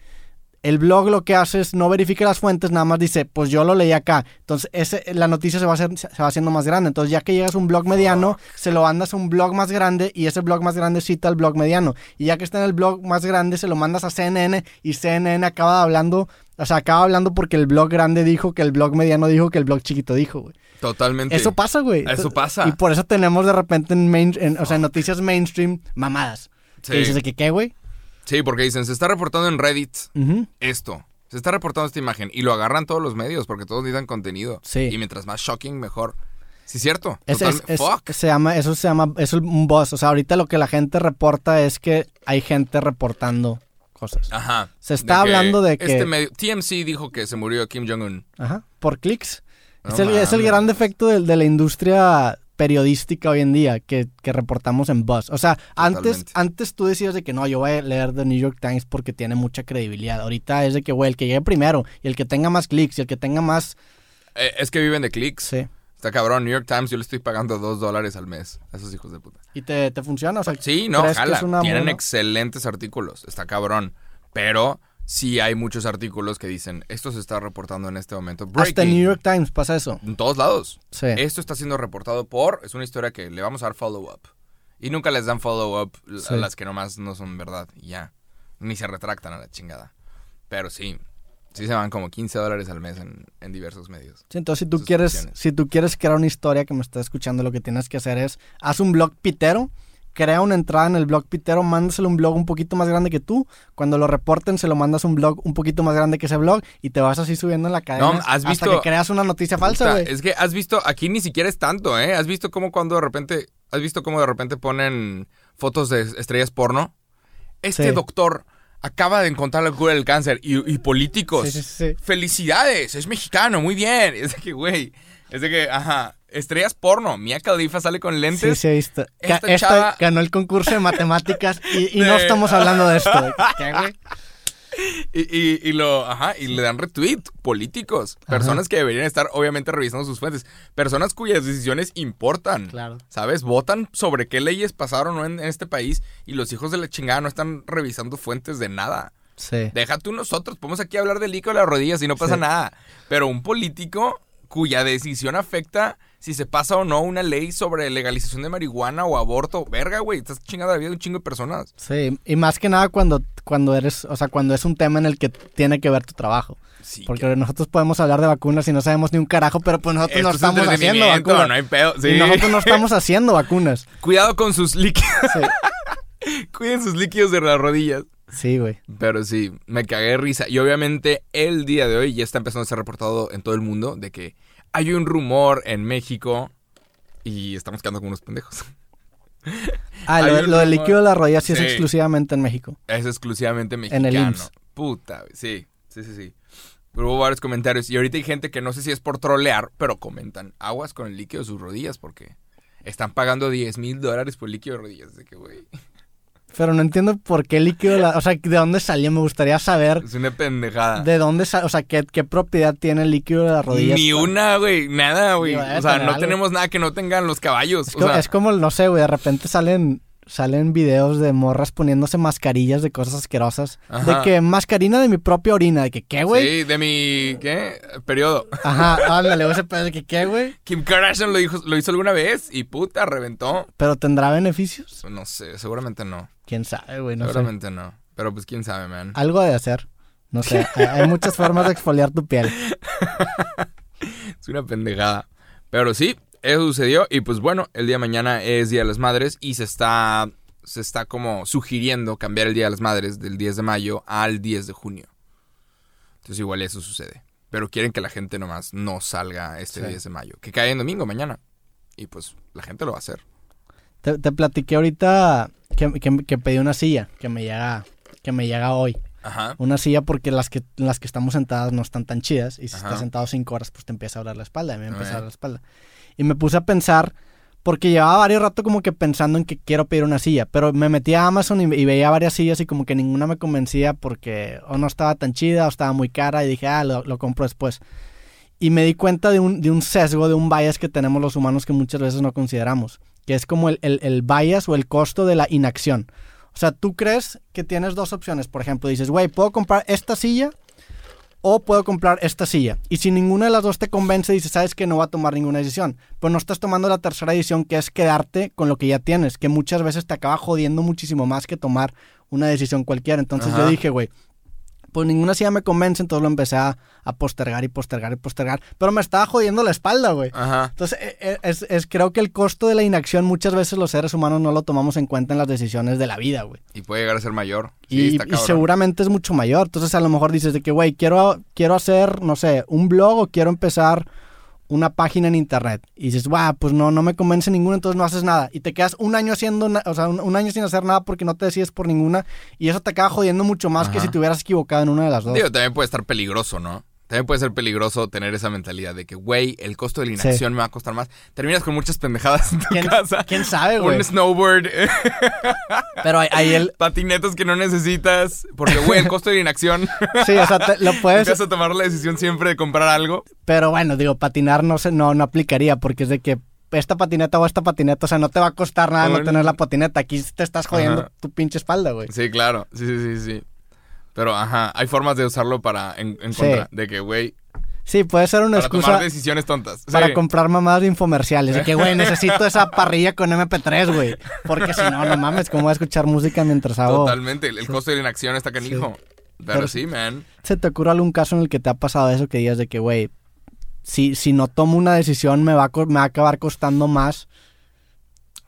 El blog lo que hace es no verifica las fuentes, nada más dice, pues yo lo leí acá. Entonces ese, la noticia se va, a hacer- se va haciendo más grande. Entonces ya que llegas a un blog mediano, se lo mandas a un blog más grande y ese blog más grande cita al blog mediano. Y ya que está en el blog más grande, se lo mandas a CNN y CNN acaba hablando, o sea, acaba hablando porque el blog grande dijo que el blog mediano dijo que el blog chiquito dijo, güey. Totalmente. Eso pasa, güey. Eso pasa. Y por eso tenemos de repente en, main, en- o sea, en noticias mainstream mamadas. Sí. Que dices de que, ¿qué, güey? Sí, porque dicen, se está reportando en Reddit esto. Se está reportando esta imagen. Y lo agarran todos los medios porque todos necesitan contenido. Sí. Y mientras más shocking, mejor. Sí, cierto. Es- es- Totalmente. es- Fuck. se llama, eso se llama, es un buzz. O sea, ahorita lo que la gente reporta es que hay gente reportando cosas. Ajá. Se está hablando de que- Este medio, TMC dijo que se murió Kim Jong-un. Ajá. Por clics. No es, el, es el mames. gran defecto de, de la industria periodística hoy en día que, que reportamos en buzz. O sea, antes, antes tú decías de que no, yo voy a leer The New York Times porque tiene mucha credibilidad. Ahorita es de que, güey, el que llegue primero y el que tenga más clics y el que tenga más... Eh, es que viven de clics. Sí. Está cabrón. New York Times, yo le estoy pagando dos dólares al mes a esos hijos de puta. ¿Y te, te funciona? O sea, Sí, no, ¿crees que jala. Tienen buena- excelentes artículos. Está cabrón. Pero sí hay muchos artículos que dicen, esto se está reportando en este momento. Hasta en. New York Times pasa eso. En todos lados. Sí. Esto está siendo reportado por. Es una historia que le vamos a dar follow-up. Y nunca les dan follow-up a las que nomás no son verdad. Y ya. Ni se retractan a la chingada. Pero sí. Sí se van como 15 dólares al mes en, en diversos medios. Sí, entonces si tú quieres, si tú quieres crear una historia que me estás escuchando, lo que tienes que hacer es, haz un blog pitero, crea una entrada en el blog pitero, mándaselo un blog un poquito más grande que tú, cuando lo reporten se lo mandas un blog un poquito más grande que ese blog y te vas así subiendo en la cadena No, ¿has hasta visto- que creas una noticia falsa, güey. es que has visto, aquí ni siquiera es tanto, ¿eh? ¿Has visto cómo cuando de repente, has visto cómo de repente ponen fotos de estrellas porno? Este Sí. doctor acaba de encontrar la cura del cáncer y, y políticos. Sí, sí, sí. Felicidades, es mexicano, muy bien. Es de que, güey, es de que, ajá, estrellas porno. Mia Khalifa sale con Sí, lentes. sí. Ca- Esta Esta chava- ganó el concurso de matemáticas y, y no estamos hablando de esto. ¿Qué, güey? Y, y- y lo, ajá, y le dan retweet. Políticos. Personas que deberían estar, obviamente, revisando sus fuentes. Personas cuyas decisiones importan. Claro. ¿Sabes? Votan sobre qué leyes pasaron en, en este país y los hijos de la chingada no están revisando fuentes de nada. Sí. Deja tú nosotros, podemos aquí hablar del líquido de las rodillas y no pasa Sí. nada. Pero un político cuya decisión afecta si se pasa o no una ley sobre legalización de marihuana o aborto, verga, güey, estás chingando la vida de un chingo de personas. Sí, y más que nada cuando, cuando eres, o sea, cuando es un tema en el que tiene que ver tu trabajo. Sí, Porque nosotros podemos hablar de vacunas y no sabemos ni un carajo, pero pues nosotros Esto no es estamos haciendo vacunas. no hay pedo. Sí. Y nosotros no estamos haciendo vacunas. Cuidado con sus líquidos. Sí, Cuiden sus líquidos de las rodillas. sí, güey. Pero sí, me cagué de risa. Y obviamente el día de hoy ya está empezando a ser reportado en todo el mundo de que hay un rumor en México y estamos quedando como unos pendejos. Ah, lo, del líquido de la rodilla sí, Sí. es exclusivamente en México. Es exclusivamente En mexicano. el IMSS. Puta, sí, sí, sí, sí. Pero hubo varios comentarios y ahorita hay gente que no sé si es por trolear, pero comentan aguas con el líquido de sus rodillas porque Están pagando 10 mil dólares por líquido de rodillas. De que, güey. Pero no entiendo por qué líquido, la- o sea, de dónde salió. Me gustaría saber Es una pendejada. de dónde salió, o sea, qué, qué propiedad tiene el líquido de las rodillas. Ni una, güey. Nada, güey. O sea, no algo. tenemos nada que no tengan los caballos. Es, O co- sea, es como, no sé, güey, de repente salen, salen videos de morras poniéndose mascarillas de cosas asquerosas. Ajá. De que mascarina de mi propia orina, de que qué, güey. Sí, de mi. ¿Qué? Periodo. Ajá, ándale, ese pedo de que qué, güey. Kim Kardashian lo, dijo, lo hizo alguna vez y puta, reventó. Pero tendrá beneficios. No sé, seguramente no. Quién sabe, güey, no sé. seguramente no. Pero pues quién sabe, man. Algo de hacer. No sé, hay, hay muchas formas de exfoliar tu piel. Es una pendejada. Pero sí, eso sucedió. Y pues bueno, el día de mañana es Día de las Madres y se está, se está como sugiriendo cambiar el Día de las Madres del 10 de mayo al 10 de junio. Entonces igual eso sucede. Pero quieren que la gente nomás no salga este Sí. 10 de mayo. Que cae en domingo mañana. Y pues la gente lo va a hacer. Te, te platiqué ahorita que, que- que pedí una silla que me llega, que me llega hoy. Ajá. Una silla porque las que, las que estamos sentadas no están tan chidas. Y si Ajá. estás sentado cinco horas, pues te empieza a doler la espalda. A mí me empieza a doler la espalda. Y me puse a pensar, porque llevaba varios rato como que pensando en que quiero pedir una silla. Pero me metí a Amazon y, y veía varias sillas y como que ninguna me convencía porque o no estaba tan chida o estaba muy cara. Y dije, ah, lo, lo compro después. Y me di cuenta de un, de un sesgo, de un bias que tenemos los humanos que muchas veces no consideramos. Que es como el, el, el bias o el costo de la inacción. O sea, tú crees que tienes dos opciones. Por ejemplo, dices, güey, puedo comprar esta silla o puedo comprar esta silla. Y si ninguna de las dos te convence, dices, sabes que no va a tomar ninguna decisión. Pero no estás tomando la tercera decisión, que es quedarte con lo que ya tienes, que muchas veces te acaba jodiendo muchísimo más que tomar una decisión cualquiera. Entonces Ajá. yo dije, güey, pues ninguna silla me convence, entonces lo empecé a, a postergar y postergar y postergar. Pero me estaba jodiendo la espalda, güey. Ajá. Entonces, eh, eh, es, es- creo que el costo de la inacción muchas veces los seres humanos no lo tomamos en cuenta en las decisiones de la vida, güey. Y puede llegar a ser mayor. Sí, Y, está y seguramente es mucho mayor. Entonces, a lo mejor dices de que, güey, quiero, quiero hacer, no sé, un blog o quiero empezar una página en internet. Y dices, guau, pues no, no me convence ninguna, entonces no haces nada. Y te quedas un año haciendo, o sea, un, un año sin hacer nada porque no te decides por ninguna. Y eso te acaba jodiendo mucho más que si te hubieras equivocado en una de las dos. Digo, también puede estar peligroso, ¿no? También puede ser peligroso tener esa mentalidad de que, güey, el costo de la inacción me va a costar más. Terminas con muchas pendejadas en tu ¿Quién, casa. quién sabe, güey? Un snowboard, Pero ahí, el... patinetas que no necesitas. Porque, güey, el costo de la inacción. Sí, o sea, te- lo puedes... Empiezas a tomar la decisión siempre de comprar algo. Pero bueno, digo, patinar no se, no, no aplicaría porque es de que esta patineta o esta patineta, o sea, no te va a costar nada no tener la patineta. Aquí te estás jodiendo Ajá. tu pinche espalda, güey. Sí, claro. Sí, sí, sí, sí. Pero, ajá, hay formas de usarlo para en, en Sí. contra. De que, güey, Sí, puede ser una para excusa tomar decisiones tontas. para Sí. comprar mamadas de infomerciales. De que, güey, necesito esa parrilla con MP3, güey. Porque si no, no mames, ¿cómo voy a escuchar música mientras hago? Totalmente. El, costo de la inacción está canijo. Pero, Pero- sí, man. ¿Se te ocurre algún caso en el que te ha pasado eso que digas de que, güey, si, si no tomo una decisión me va, a, me va a acabar costando más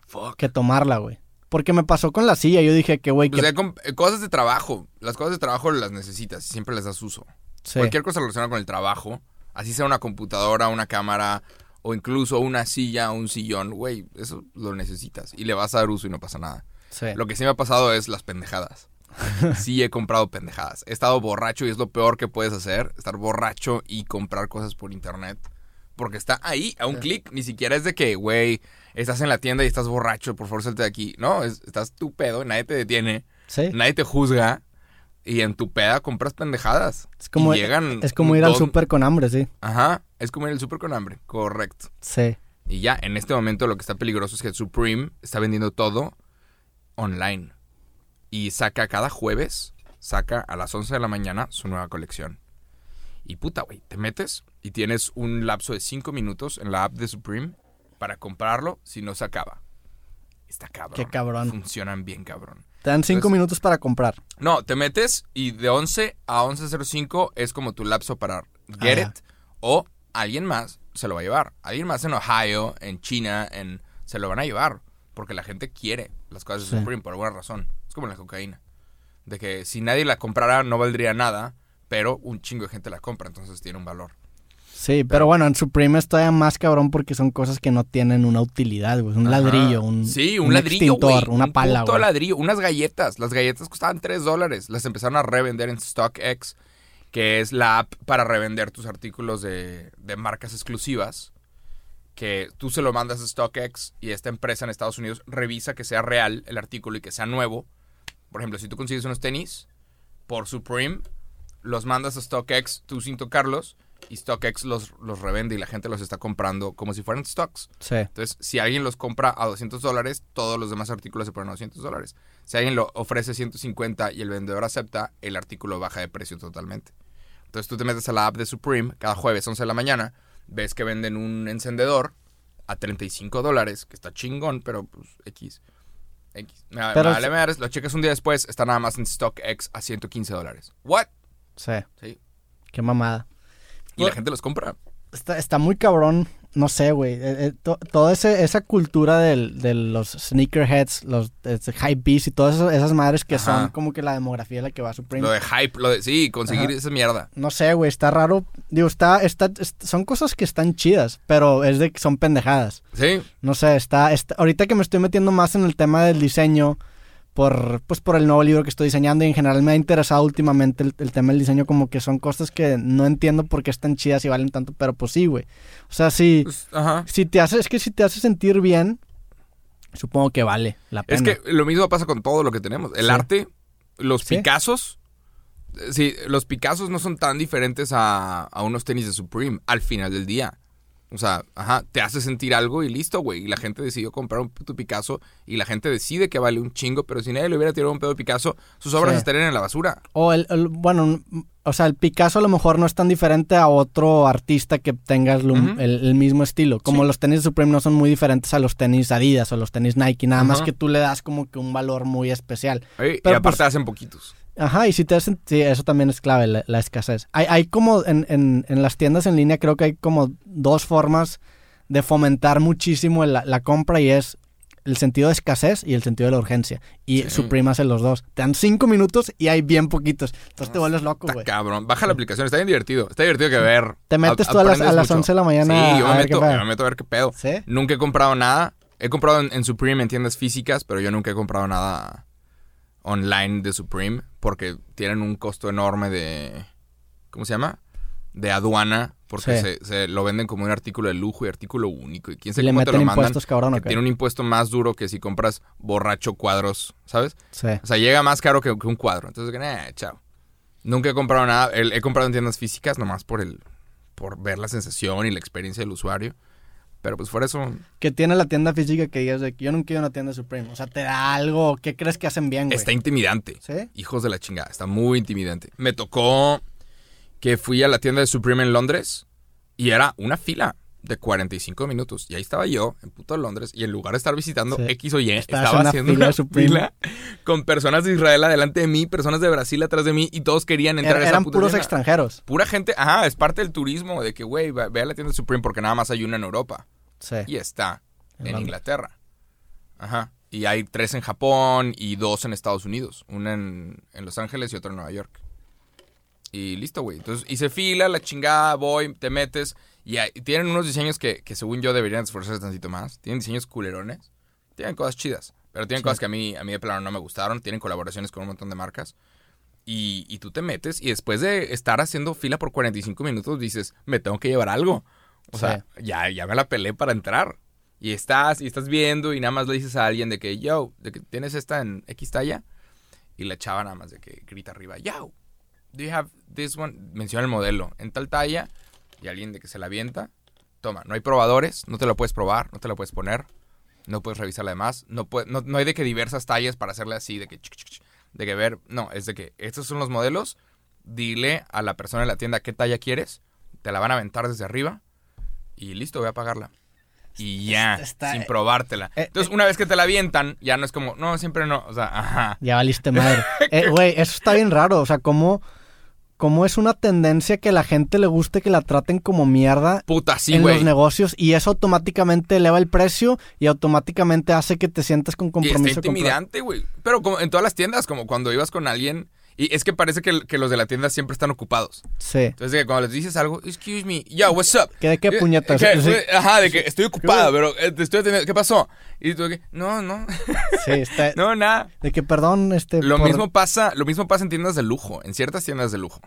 Fuck. que tomarla, güey? Porque me pasó con la silla. Yo dije que, güey, O que... sea, com- eh, cosas de trabajo. Las cosas de trabajo las necesitas y siempre les das uso. Sí. Cualquier cosa relacionada con el trabajo, así sea una computadora, una cámara o incluso una silla, un sillón, güey, eso lo necesitas y le vas a dar uso y no pasa nada. Sí. Lo que sí me ha pasado es las pendejadas. Sí he comprado pendejadas. He estado borracho y es lo peor que puedes hacer, estar borracho y comprar cosas por internet. Porque está ahí, a un Sí. clic. Ni siquiera es de que, güey, estás en la tienda y estás borracho, por favor, salte de aquí. No, es- estás tu pedo, nadie te detiene, Sí. nadie te juzga. Y en tu peda compras pendejadas. Es como, Y llegan es como ir al súper con hambre, sí. Ajá, es como ir al súper con hambre, correcto. Sí. Y ya, en este momento lo que está peligroso es que Supreme está vendiendo todo online. Y saca cada jueves, saca a las 11 de la mañana su nueva colección. Y puta, güey, te metes y tienes un lapso de 5 minutos en la app de Supreme para comprarlo si no se acaba. Está cabrón. Qué cabrón. Funcionan bien, cabrón. Te dan cinco Entonces- minutos para comprar. No, te metes y de 11 a 11.05 es como tu lapso para get it. O alguien más se lo va a llevar. Alguien más en Ohio, en China, en se lo van a llevar. Porque la gente quiere las cosas de Sí. Supreme por alguna razón. Es como la cocaína. De que si nadie la comprara no valdría nada, pero un chingo de gente la compra, entonces tiene un valor. Sí, pero bueno, en Supreme es todavía más cabrón porque son cosas que no tienen una utilidad, güey. Un Ajá. ladrillo, un, Sí, un, ladrillo, extintor, güey, una un pala, güey. ladrillo, unas galletas. Las galletas costaban 3 dólares. Las empezaron a revender en StockX, que es la app para revender tus artículos de, de marcas exclusivas. que tú se lo mandas a StockX y esta empresa en Estados Unidos revisa que sea real el artículo y que sea nuevo. Por ejemplo, si tú consigues unos tenis por Supreme, los mandas a StockX tú sin tocarlos y StockX los, los revende y la gente los está comprando como si fueran stocks. Sí. Entonces, si alguien los compra a 200 dólares, todos los demás artículos se ponen a 200 dólares. Si alguien lo ofrece 150 y el vendedor acepta, el artículo baja de precio totalmente. Entonces, tú te metes a la app de Supreme cada jueves 11 de la mañana, ves que venden un encendedor a 35 dólares, que está chingón, pero pues X. X. Me, Pero me vale es- madres, lo checas un día después, está nada más en StockX a 115 dólares. ¿What? Sí. Sí. Qué mamada. Y la gente los compra. Está, está muy cabrón, no sé, güey. eh, eh, to- toda ese- esa cultura del- de los sneakerheads, los este, hype y todas esas, esas madres que Ajá. son como que la demografía a la que va Supreme. Lo de hype, lo de... Sí, conseguir Ajá. esa mierda. No sé, güey, está raro. Digo, está, está, est- son cosas que están chidas, pero es de que son pendejadas. Sí. No sé, está, está- ahorita que me estoy metiendo más en el tema del diseño, por, pues por el nuevo libro que estoy diseñando y en general me ha interesado últimamente el, el tema del diseño, como que son cosas que no entiendo por qué están chidas y valen tanto, pero pues sí, güey. O sea, sí, Pues, ajá. si te hace, es que si te hace sentir bien, supongo que vale la pena. Es que lo mismo pasa con todo lo que tenemos. El Sí. arte, los Sí. Picassos. eh, Sí, los Picassos no son tan diferentes a, a unos tenis de Supreme al final del día. O sea, ajá, te hace sentir algo y listo, güey. Y la gente decidió comprar un puto Picasso y la gente decide que vale un chingo, pero si nadie le hubiera tirado un pedo de Picasso, sus obras Sí. estarían en la basura. O el, el- bueno, o sea, el Picasso a lo mejor no es tan diferente a otro artista que tenga el, Ujú. el- el mismo estilo. Como Sí. los tenis de Supreme no son muy diferentes a los tenis Adidas o los tenis Nike, nada más que tú le das como que un valor muy especial. Ey, y Pero, aparte pues, hacen poquitos. Ajá, y si te hacen, sí, eso también es clave, la, la escasez. Hay, hay como en, en- en las tiendas en línea, creo que hay como dos formas de fomentar muchísimo la, la compra y es el sentido de escasez y el sentido de la urgencia. Y Sí. Supreme hace los dos. Te dan cinco minutos y hay bien poquitos. Entonces te vuelves loco, güey. cabrón. Baja la aplicación, está bien divertido. Está divertido que ver. Te metes A- tú a las, a las mucho. 11 de la mañana Sí, yo a me, ver meto, yo me meto a ver qué pedo. ¿Sí? Nunca he comprado nada. He comprado en, en Supreme en tiendas físicas, pero yo nunca he comprado nada online de Supreme porque tienen un costo enorme de... ¿Cómo se llama? De aduana, porque Sí. se, se lo venden como un artículo de lujo y artículo único. Y quién sabe le cómo te lo mandan. impuestos, cabrón, ¿o que tiene un impuesto más duro que si compras borracho cuadros, ¿sabes? Sí. O sea, llega más caro que, que un cuadro. Entonces, eh, chao. Nunca he comprado nada. El- He comprado en tiendas físicas nomás por el por ver la sensación y la experiencia del usuario. Pero pues fuera eso, Que tiene la tienda física que digas de que yo ido a una tienda de Supreme. O sea, te da algo. ¿Qué crees que hacen bien, güey? está intimidante. ¿Sí? Hijos de la chingada, está muy intimidante. Me tocó que fui a la tienda de Supreme en Londres y era una fila de 45 minutos. Y ahí estaba yo, en puto Londres, y en lugar de estar visitando Sí. X o Y, estaba una haciendo fila una Supreme. fila con personas de Israel adelante de mí, personas de Brasil atrás de mí, y todos querían entrar Er- a esa eran puta puros extranjeros. Pura gente, ajá, es parte del turismo, de que, güey, ve a la tienda de Supreme porque nada más hay una en Europa. Sí. Y está En. Inglaterra. Ajá. Y hay tres en Japón y dos en Estados Unidos. Una en, en Los Ángeles y otra en Nueva York. Y listo, güey. Entonces hice fila, la chingada, voy, te metes. Y hay- tienen unos diseños que, que según yo deberían esforzarse tantito más. Tienen diseños culerones. Tienen cosas chidas. Pero tienen Sí. cosas que a mí, a mí de plano no me gustaron. Tienen colaboraciones con un montón de marcas. Y, y tú te metes y después de estar haciendo fila por 45 minutos dices, me tengo que llevar algo. O sea, ya, ya me la pelé para entrar. Y estás, y estás viendo y nada más le dices a alguien de que, yo, de que tienes esta en X talla. Y la chava nada más de que grita arriba, yo, do you have this one? Menciona el modelo en tal talla. Y alguien de que se la avienta. Toma, no hay probadores, no te lo puedes probar, no te lo puedes poner. No puedes revisarla además. No, puede- no, no hay de que diversas tallas para hacerle así, de que, de que ver. No, es de que estos son los modelos. Dile a la persona en la tienda qué talla quieres. Te la van a aventar desde arriba. Y listo, voy a pagarla. Y ya, Está- sin probártela. eh, Entonces, una vez que te la avientan, ya no es como, no, siempre no. O sea, ajá. Ya valiste madre. Eh, Güey, eso está bien raro. O sea, ¿cómo, cómo es una tendencia que a la gente le guste que la traten como mierda Puta, sí, en los negocios y eso automáticamente eleva el precio y automáticamente hace que te sientas con Y compromiso. está con- intimidante, güey. Pero como en todas las tiendas, como cuando ibas con alguien. Y es que parece que, que los de la tienda siempre están ocupados. Sí. Entonces, que cuando les dices algo, excuse me, yo, what's up? ¿Qué de qué puñetas? ¿qué? Sí. Ajá, de que estoy ocupada, pero eh, te estoy atendiendo. ¿Qué pasó? Y tú, de que, no, no, Sí, está- no, nada. De que perdón, este. Lo por- mismo pasa, lo mismo pasa en tiendas de lujo, en ciertas tiendas de lujo.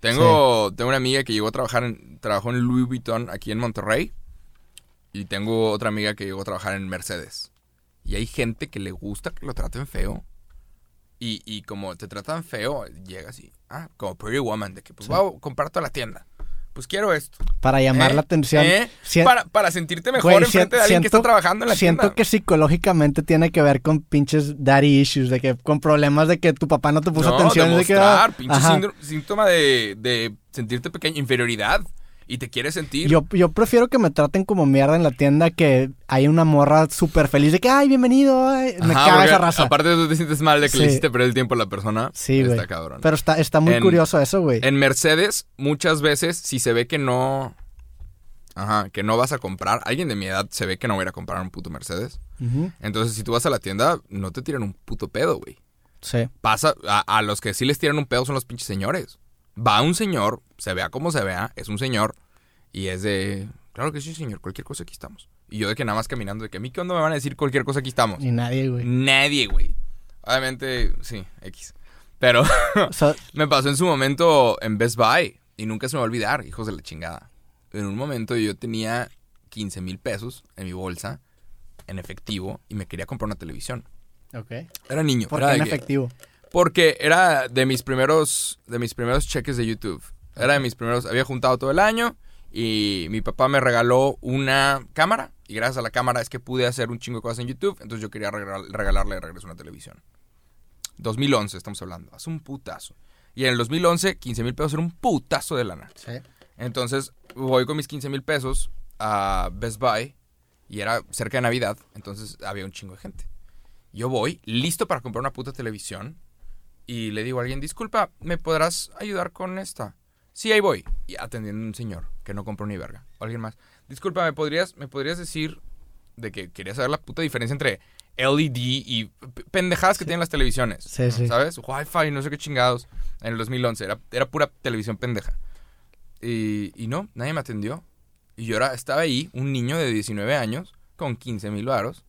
Tengo, tengo una amiga que llegó a trabajar en, trabajó en Louis Vuitton aquí en Monterrey. Y tengo otra amiga que llegó a trabajar en Mercedes. Y hay gente que le gusta que lo traten feo. Y, y como te tratan feo, llega así. Ah, como Pretty Woman, de que pues Sí. voy a comprar toda la tienda. Pues quiero esto. Para llamar ¿Eh? la atención. ¿Eh? Para, para sentirte mejor Güey, enfrente de alguien que está siento- trabajando en la Siento tienda. que psicológicamente tiene que ver con pinches daddy issues, de que con problemas de que tu papá no te puso no, atención. de que, demostrar, ah, pinche síntoma de, de sentirte pequeño, inferioridad. Y te quieres sentir. Yo, yo prefiero que me traten como mierda en la tienda que hay una morra súper feliz de que, ay, bienvenido, ay", me Ajá, caga esa raza. Aparte tú te sientes mal de que le hiciste perder el tiempo a la persona. Sí, güey. Está cabrón. Pero está, está muy En- curioso eso, güey. En Mercedes, muchas veces, si se ve que no. Ajá, que no vas a comprar. Alguien de mi edad se ve que no va a ir a comprar un puto Mercedes. Entonces, si tú vas a la tienda, no te tiran un puto pedo, güey. Sí. Pasa, a, a los que sí les tiran un pedo son los pinches señores. Va un señor, se vea como se vea, es un señor, y es de. Claro que sí, señor, cualquier cosa aquí estamos. Y yo de que nada más caminando, de que a mí, ¿qué onda me van a decir cualquier cosa aquí estamos? Y nadie, güey. Nadie, güey. Obviamente, sí, X. Pero me pasó en su momento en Best Buy y nunca se me va a olvidar, hijos de la chingada. En un momento yo tenía 15 mil pesos en mi bolsa, en efectivo, y me quería comprar una televisión. ok. Era niño. ¿Por era qué en que- efectivo? Porque era de mis primeros, de mis primeros cheques de YouTube. Era de mis primeros, había juntado todo el año y mi papá me regaló una cámara y gracias a la cámara es que pude hacer un chingo de cosas en YouTube. Entonces yo quería regal- regalarle de regreso una televisión. 2011 estamos hablando, hace un putazo. Y en el 2011, 15 mil pesos era un putazo de lana. Sí. Entonces voy con mis 15 mil pesos a Best Buy y era cerca de Navidad, entonces había un chingo de gente. Yo voy listo para comprar una puta televisión y le digo a alguien, disculpa, ¿me podrás ayudar con esta? Sí, ahí voy. Y atendiendo a un señor que no compró ni verga. O alguien más. Disculpa, ¿me podrías, ¿me podrías decir de que quería saber la puta diferencia entre LED y pendejadas que tienen las televisiones? Sí, sí. ¿Sabes? Wi-Fi, no sé qué chingados. En el 2011. Era, era pura televisión pendeja. Y, y no, nadie me atendió. Y yo era, estaba ahí, un niño de 19 años, con 15 mil varos.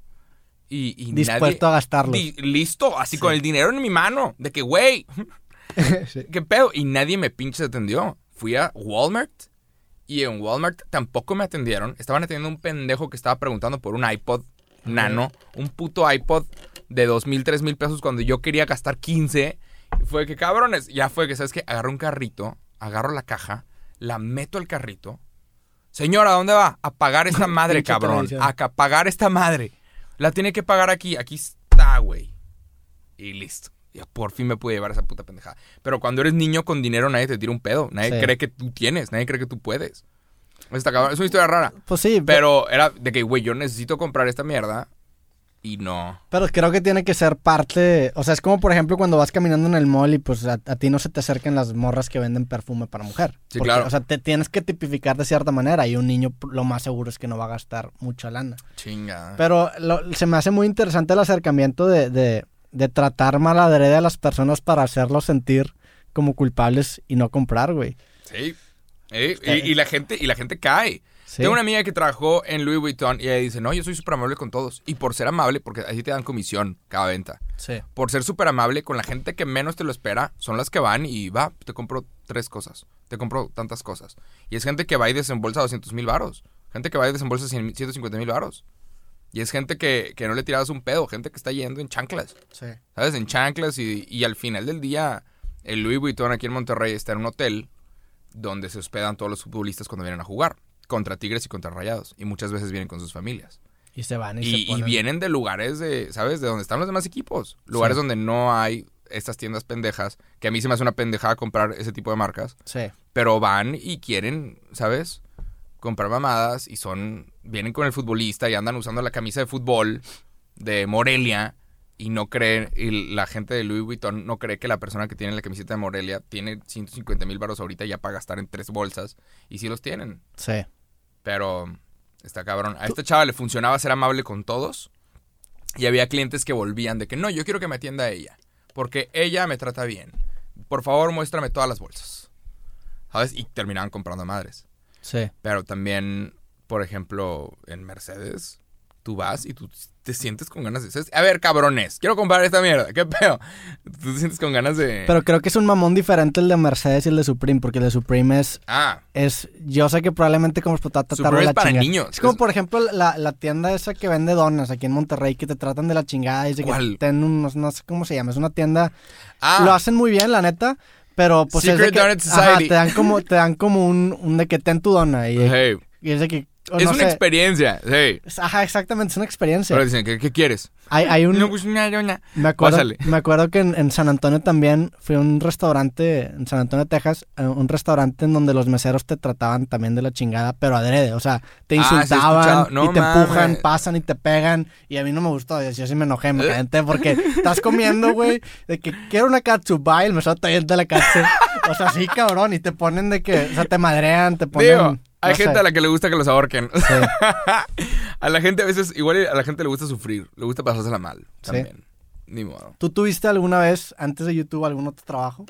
Y, y Dispuesto a gastarlos. Di- listo, así Sí. con el dinero en mi mano. De que, güey, Sí. ¿qué pedo? Y nadie me pinche atendió. Fui a Walmart y en Walmart tampoco me atendieron. Estaban atendiendo un pendejo que estaba preguntando por un iPod nano. Un puto iPod de dos mil, tres mil pesos cuando yo quería gastar 15. Y fue que, cabrones, ya fue que, ¿sabes qué? Agarro un carrito, agarro la caja, la meto al carrito. Señora, ¿a dónde va? A pagar esta madre, cabrón. A pagar esta madre. La tiene que pagar aquí. Aquí está, güey. Y listo. Ya por fin me pude llevar esa puta pendejada. Pero cuando eres niño con dinero, nadie te tira un pedo. Nadie Sí. cree que tú tienes. Nadie cree que tú puedes. Está. Es una historia rara. Pues sí, Pero era de que, güey, yo necesito comprar esta mierda. Y no. Pero creo que tiene que ser parte, o sea, es como por ejemplo cuando vas caminando en el mall y pues a, a ti no se te acercan las morras que venden perfume para mujer. Sí, Porque, claro. O sea, te tienes que tipificar de cierta manera y un niño lo más seguro es que no va a gastar mucha lana. Chinga. Pero lo- se me hace muy interesante el acercamiento de, de, de tratar mal adrede a las personas para hacerlos sentir como culpables y no comprar, güey. Sí. Eh, y, y la gente, y la gente cae. Sí. Tengo una amiga que trabajó en Louis Vuitton y ella dice, no, yo soy súper amable con todos. Y por ser amable, porque así te dan comisión cada venta. Sí. Por ser súper amable con la gente que menos te lo espera, son las que van y va, te compro tres cosas. Te compro tantas cosas. Y es gente que va y desembolsa 200 mil varos. Gente que va y desembolsa 100 150 mil varos. Y es gente que, que no le tiras un pedo. Gente que está yendo en chanclas. Sí. ¿Sabes? En chanclas y, y al final del día, el Louis Vuitton aquí en Monterrey está en un hotel donde se hospedan todos los futbolistas cuando vienen a jugar. Contra Tigres y contra Rayados. Y muchas veces vienen con sus familias. Y se van y, Y, se y ponen. vienen de lugares de, ¿sabes? De donde están los demás equipos. Lugares Sí. donde no hay estas tiendas pendejas. Que a mí se me hace una pendejada comprar ese tipo de marcas. Sí. Pero van y quieren, ¿sabes? Comprar mamadas y son. Vienen con el futbolista y andan usando la camisa de fútbol de Morelia. Y no creen, y la gente de Louis Vuitton no cree que la persona que tiene la camiseta de Morelia tiene 150 mil baros ahorita ya para gastar en tres bolsas. Y sí los tienen. Sí. Pero está cabrón. A esta chava le funcionaba ser amable con todos. Y había clientes que volvían de que no, yo quiero que me atienda a ella. Porque ella me trata bien. Por favor, muéstrame todas las bolsas. ¿Sabes? Y terminaban comprando madres. Sí. Pero también, por ejemplo, en Mercedes, tú vas y tú te sientes con ganas de... ¿sabes? A ver, cabrones, quiero comprar esta mierda, ¿qué pedo? Tú te sientes con ganas de... Pero creo que es un mamón diferente el de Mercedes y el de Supreme, porque el de Supreme es... Ah, es yo sé que probablemente como te Supreme la es para chingada. niños. Es como, por ejemplo, la, la tienda esa que vende donas aquí en Monterrey, que te tratan de la chingada y dice que ten unos... No sé cómo se llama, es una tienda... ah Lo hacen muy bien, la neta, pero pues es de Secret que... Donut ajá, Society. te dan como, te dan como un, un de que ten tu dona y, hey, y es de que... es no una sé, experiencia, es- Ajá, exactamente, es una experiencia. Pero dicen, ¿qué, qué quieres? Hay, hay un... No, pues una. Me acuerdo, Pásale. me acuerdo que en, en San Antonio también fui a un restaurante, en San Antonio, Texas, eh, un restaurante en donde los meseros te trataban también de la chingada, pero adrede, o sea, te Ah, sí insultaban. No y te mames. empujan, pasan y te pegan, y a mí no me gustó, yo sí me enojé, me calenté, porque estás comiendo, güey, de que quiero una katsu, y el mesero te la katsu, o sea, sí, cabrón, y te ponen de que, o sea, te madrean, te ponen... Digo, hay no gente sé. a la que le gusta que los ahorquen. Sí. a la gente a veces, igual a la gente le gusta sufrir, le gusta pasársela mal Sí. también. Ni modo. ¿Tú tuviste alguna vez, antes de YouTube, algún otro trabajo?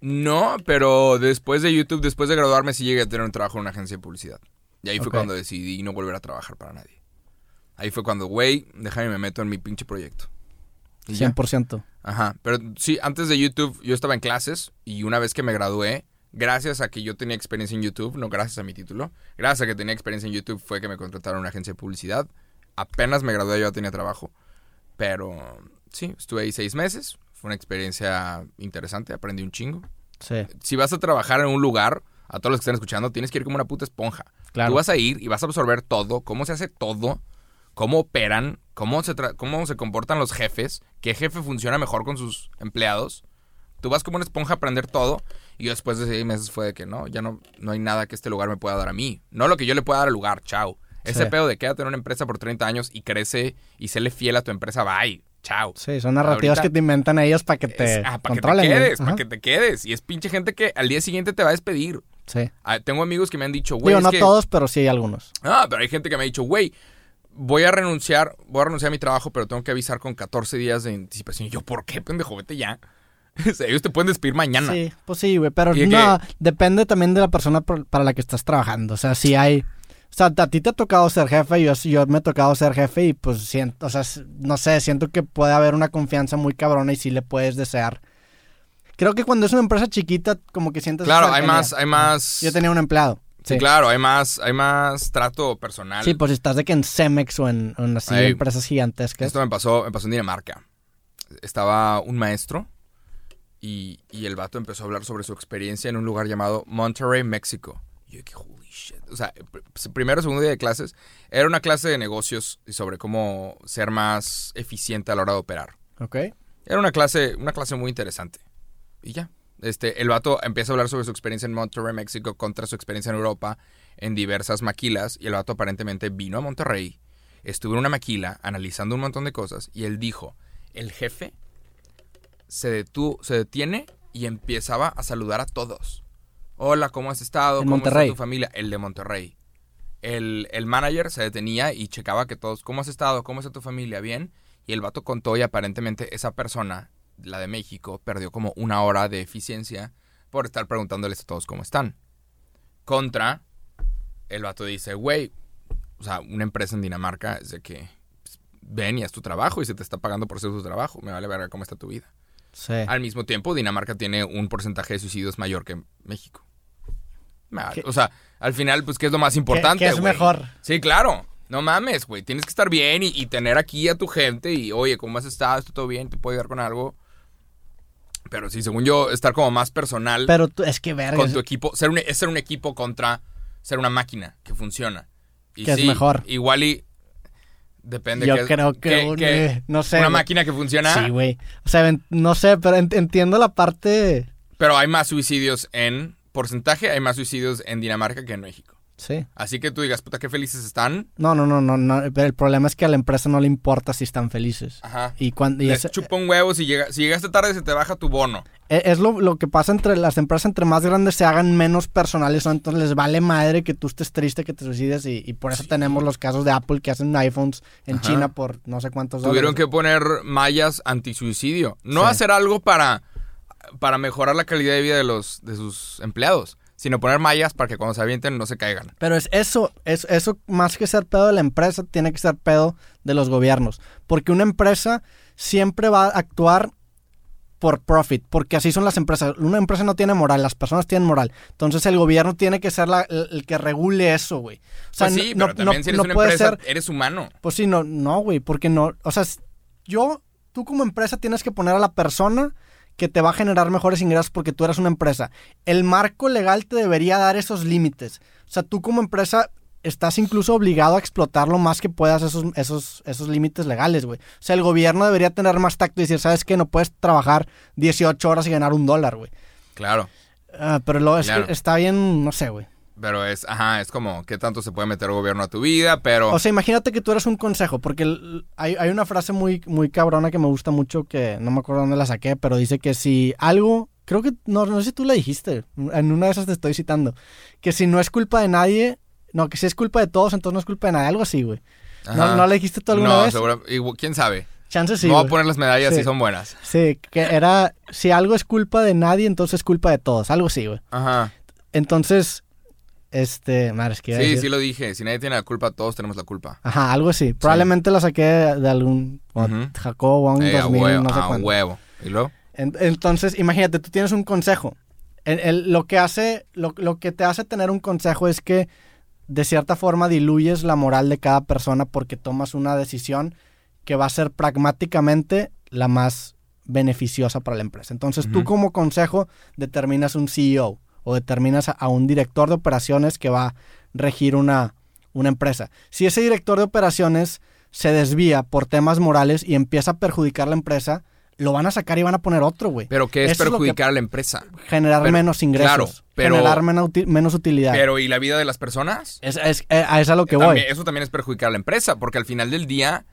No, pero después de YouTube, después de graduarme, sí llegué a tener un trabajo en una agencia de publicidad. Y ahí fue cuando decidí no volver a trabajar para nadie. Ahí fue cuando, güey, déjame me meto en mi pinche proyecto. Y ya. 100%. Ajá, pero sí, antes de YouTube yo estaba en clases y una vez que me gradué, gracias a que yo tenía experiencia en YouTube, no gracias a mi título, gracias a que tenía experiencia en YouTube fue que me contrataron en una agencia de publicidad. Apenas me gradué yo ya tenía trabajo, pero sí, estuve ahí seis meses, fue una experiencia interesante, aprendí un chingo. Sí, Si vas a trabajar en un lugar, a todos los que están escuchando, tienes que ir como una puta esponja. claro. Tú vas a ir y vas a absorber todo, cómo se hace todo, cómo operan, cómo se, tra- cómo se comportan los jefes, qué jefe funciona mejor con sus empleados. Tú vas como una esponja a aprender todo y yo después de seis meses fue de que no, ya no, no hay nada que este lugar me pueda dar a mí. No lo que yo le pueda dar al lugar, chao. Ese Sí. pedo de quédate en una empresa por 30 años y crece y séle fiel a tu empresa, bye, chao. Sí, son narrativas Ahorita- que te inventan ellos para que te Es- ah, para que te quedes, para que te quedes. Y es pinche gente que al día siguiente te va a despedir. Sí. Ah, tengo amigos que me han dicho, güey, Digo, no que- todos, pero sí hay algunos. Ah, pero hay gente que me ha dicho, güey, voy a renunciar, voy a renunciar a mi trabajo, pero tengo que avisar con 14 días de anticipación. Y yo, ¿por qué, pendejo? Vete ya. Ellos te pueden despedir mañana. Sí, pues sí, güey, pero no, depende también de la persona por- para la que estás trabajando. O sea, si hay... O sea, a ti te ha tocado ser jefe, yo, yo me he tocado ser jefe y pues siento, o sea, no sé, siento que puede haber una confianza muy cabrona y sí le puedes desear. Creo que cuando es una empresa chiquita, como que sientes... Claro, hay más, hay más. Yo tenía un empleado. Sí, claro, hay más, hay más trato personal. Sí, pues si estás de que en Cemex o en, en así Ey. empresas gigantescas. Esto me pasó, me pasó en Dinamarca. Estaba un maestro y, y el vato empezó a hablar sobre su experiencia en un lugar llamado Monterrey, México. Y yo dije, holy shit. O sea, pr- primero, segundo día de clases, era una clase de negocios y sobre cómo ser más eficiente a la hora de operar. Ok. Era una clase, una clase muy interesante. Y ya. Este, el vato empieza a hablar sobre su experiencia en Monterrey, México, contra su experiencia en Europa, en diversas maquilas. Y el vato aparentemente vino a Monterrey, estuvo en una maquila analizando un montón de cosas. Y él dijo: el jefe se, detu- se detiene y empezaba a saludar a todos. Hola, ¿cómo has estado? ¿Cómo Monterrey. está tu familia? El de Monterrey. El, el manager se detenía y checaba que todos, ¿cómo has estado? ¿Cómo está tu familia? ¿Bien? Y el vato contó y aparentemente esa persona, la de México, perdió como una hora de eficiencia por estar preguntándoles a todos cómo están. Contra, el vato dice, güey, o sea, una empresa en Dinamarca es de que pues, ven y haz tu trabajo y se te está pagando por hacer tu trabajo. Me vale ver cómo está tu vida. Sí. Al mismo tiempo, Dinamarca tiene un porcentaje de suicidios mayor que México. ¿Qué? O sea, al final, pues, ¿qué es lo más importante? qué es güey? mejor? Sí, claro. No mames, güey. Tienes que estar bien y, y tener aquí a tu gente y, oye, ¿cómo has estado? ¿Está todo bien? ¿Te puedo ayudar con algo? Pero sí, según yo, estar como más personal Pero tú, es que verga. con tu equipo. Ser un, es ser un equipo contra ser una máquina que funciona. Y Que es mejor. Igual y. Depende. Yo qué es- creo que qué- un- qué- eh, no sé, Una máquina que funciona. Sí, güey. O sea, no sé, pero ent- entiendo la parte... Pero hay más suicidios en porcentaje, hay más suicidios en Dinamarca que en México. Sí. Así que tú digas, puta, qué felices están. No, no, no, no, no. Pero el problema es que a la empresa no le importa si están felices. Ajá. Y cuando... Y Les es, chupa un huevo, si, llega, si llegaste tarde se te baja tu bono. e- es lo, lo que pasa entre las empresas, entre más grandes se hagan menos personales, ¿no? entonces les vale madre que tú estés triste, que te suicides y, y por eso Sí. tenemos los casos de Apple que hacen iPhones en Ajá. China por no sé cuántos Tuvieron dólares. que poner mallas antisuicidio. No Sí. hacer algo para, para mejorar la calidad de vida de, los, de sus empleados, sino poner mallas para que cuando se avienten no se caigan. Pero es eso, es eso más que ser pedo de la empresa, tiene que ser pedo de los gobiernos. Porque una empresa siempre va a actuar por profit, porque así son las empresas. Una empresa no tiene moral, las personas tienen moral. Entonces el gobierno tiene que ser la- el, el que regule eso, güey. O sea, pues sí, no, pero también no- si eres no una puede empresa, ser- eres humano. Pues sí, no, no, güey, porque no, o sea, yo, tú como empresa tienes que poner a la persona que te va a generar mejores ingresos porque tú eres una empresa. El marco legal te debería dar esos límites. O sea, tú como empresa estás incluso obligado a explotar lo más que puedas esos, esos, esos límites legales, güey. O sea, el gobierno debería tener más tacto y decir, ¿sabes qué? No puedes trabajar 18 horas y ganar un dólar, güey. Claro. Ah, pero lo, es que está bien, no sé, güey. Pero es, ajá, es como qué tanto se puede meter el gobierno a tu vida, pero O sea, imagínate que tú eres un consejo, porque el- hay, hay una frase muy, muy cabrona que me gusta mucho, que no me acuerdo dónde la saqué, pero dice que si algo, creo que, no, no sé si tú la dijiste, en una de esas te estoy citando, que si no es culpa de nadie, no, que si es culpa de todos, entonces no es culpa de nadie, algo así, güey. ¿No. ¿No la dijiste tú alguna no, vez? seguro- igual- quién sabe. Chances sí, Me voy a poner las medallas Sí. si son buenas. Sí, que era, si algo es culpa de nadie, entonces es culpa de todos, algo así, güey. Ajá. Entonces, este, madre, es que Sí, decir- sí lo dije. Si nadie tiene la culpa, todos tenemos la culpa. Ajá, algo así. Probablemente la saqué de, algún o Ujú. Jacobo Wong Eh, a 2000, huevo, no sé a huevo. ¿Y luego? En- Entonces, imagínate, tú tienes un consejo. El- el- lo que hace, lo, lo que te hace tener un consejo es que de cierta forma diluyes la moral de cada persona porque tomas una decisión que va a ser pragmáticamente la más beneficiosa para la empresa. Entonces, tú como consejo determinas un CEO o determinas a, un director de operaciones que va a regir una, una empresa. Si ese director de operaciones se desvía por temas morales y empieza a perjudicar la empresa, lo van a sacar y van a poner otro, güey. Pero ¿qué es Eso es lo que- perjudicar a la empresa? Generar Pero- menos ingresos. claro, pero- generar menos, uti- menos utilidad. Pero ¿y la vida de las personas? es, es- eh, a eso es a lo que voy. También- eso también es perjudicar a la empresa, porque al final del día,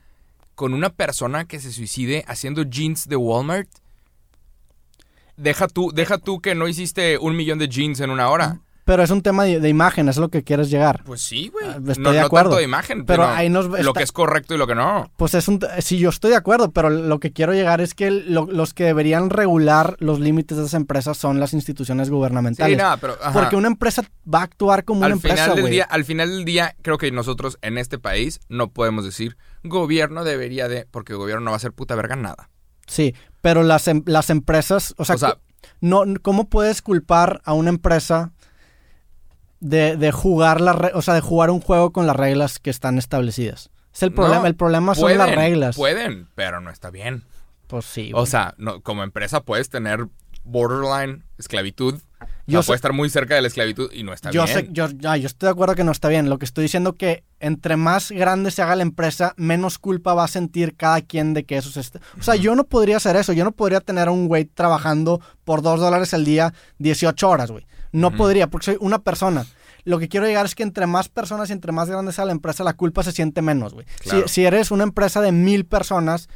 con una persona que se suicide haciendo jeans de Walmart, deja tú, deja tú que no hiciste un millón de jeans en una hora. Pero es un tema de, de imagen, es lo que quieres llegar. Pues sí, güey. Ah, estoy no, de no acuerdo. tanto de imagen, Pero ahí nos lo está- que es correcto y lo que no. Pues es un... Sí, yo estoy de acuerdo, pero lo que quiero llegar es que lo- los que deberían regular los límites de esas empresas son las instituciones Sí, gubernamentales. nada, pero ajá. Porque una empresa va a actuar como una al empresa, final del día, al final del día, creo que nosotros en este país no podemos decir gobierno debería de, porque el gobierno no va a hacer puta verga nada. Sí, pero las, em- las empresas, o sea, O sea- cu- no, ¿cómo puedes culpar a una empresa de, de jugar la re- o sea, de jugar un juego con las reglas que están establecidas? Es el problema, No, el problema son Pueden, las reglas. Pueden, pero no está bien. Pues sí. O sea, no, como empresa puedes tener borderline esclavitud. Yo puede estar muy cerca de la esclavitud y no está yo bien. sé, yo, yo estoy de acuerdo que no está bien. Lo que estoy diciendo que entre más grande se haga la empresa, menos culpa va a sentir cada quien de que eso se esté. O sea, yo no podría hacer eso. Yo no podría tener a un güey trabajando por dos dólares al día 18 horas, güey. No podría, porque soy una persona. Lo que quiero llegar es que entre más personas y entre más grande sea la empresa, la culpa se siente menos, güey. Si- Claro. Si, eres una empresa de mil personas,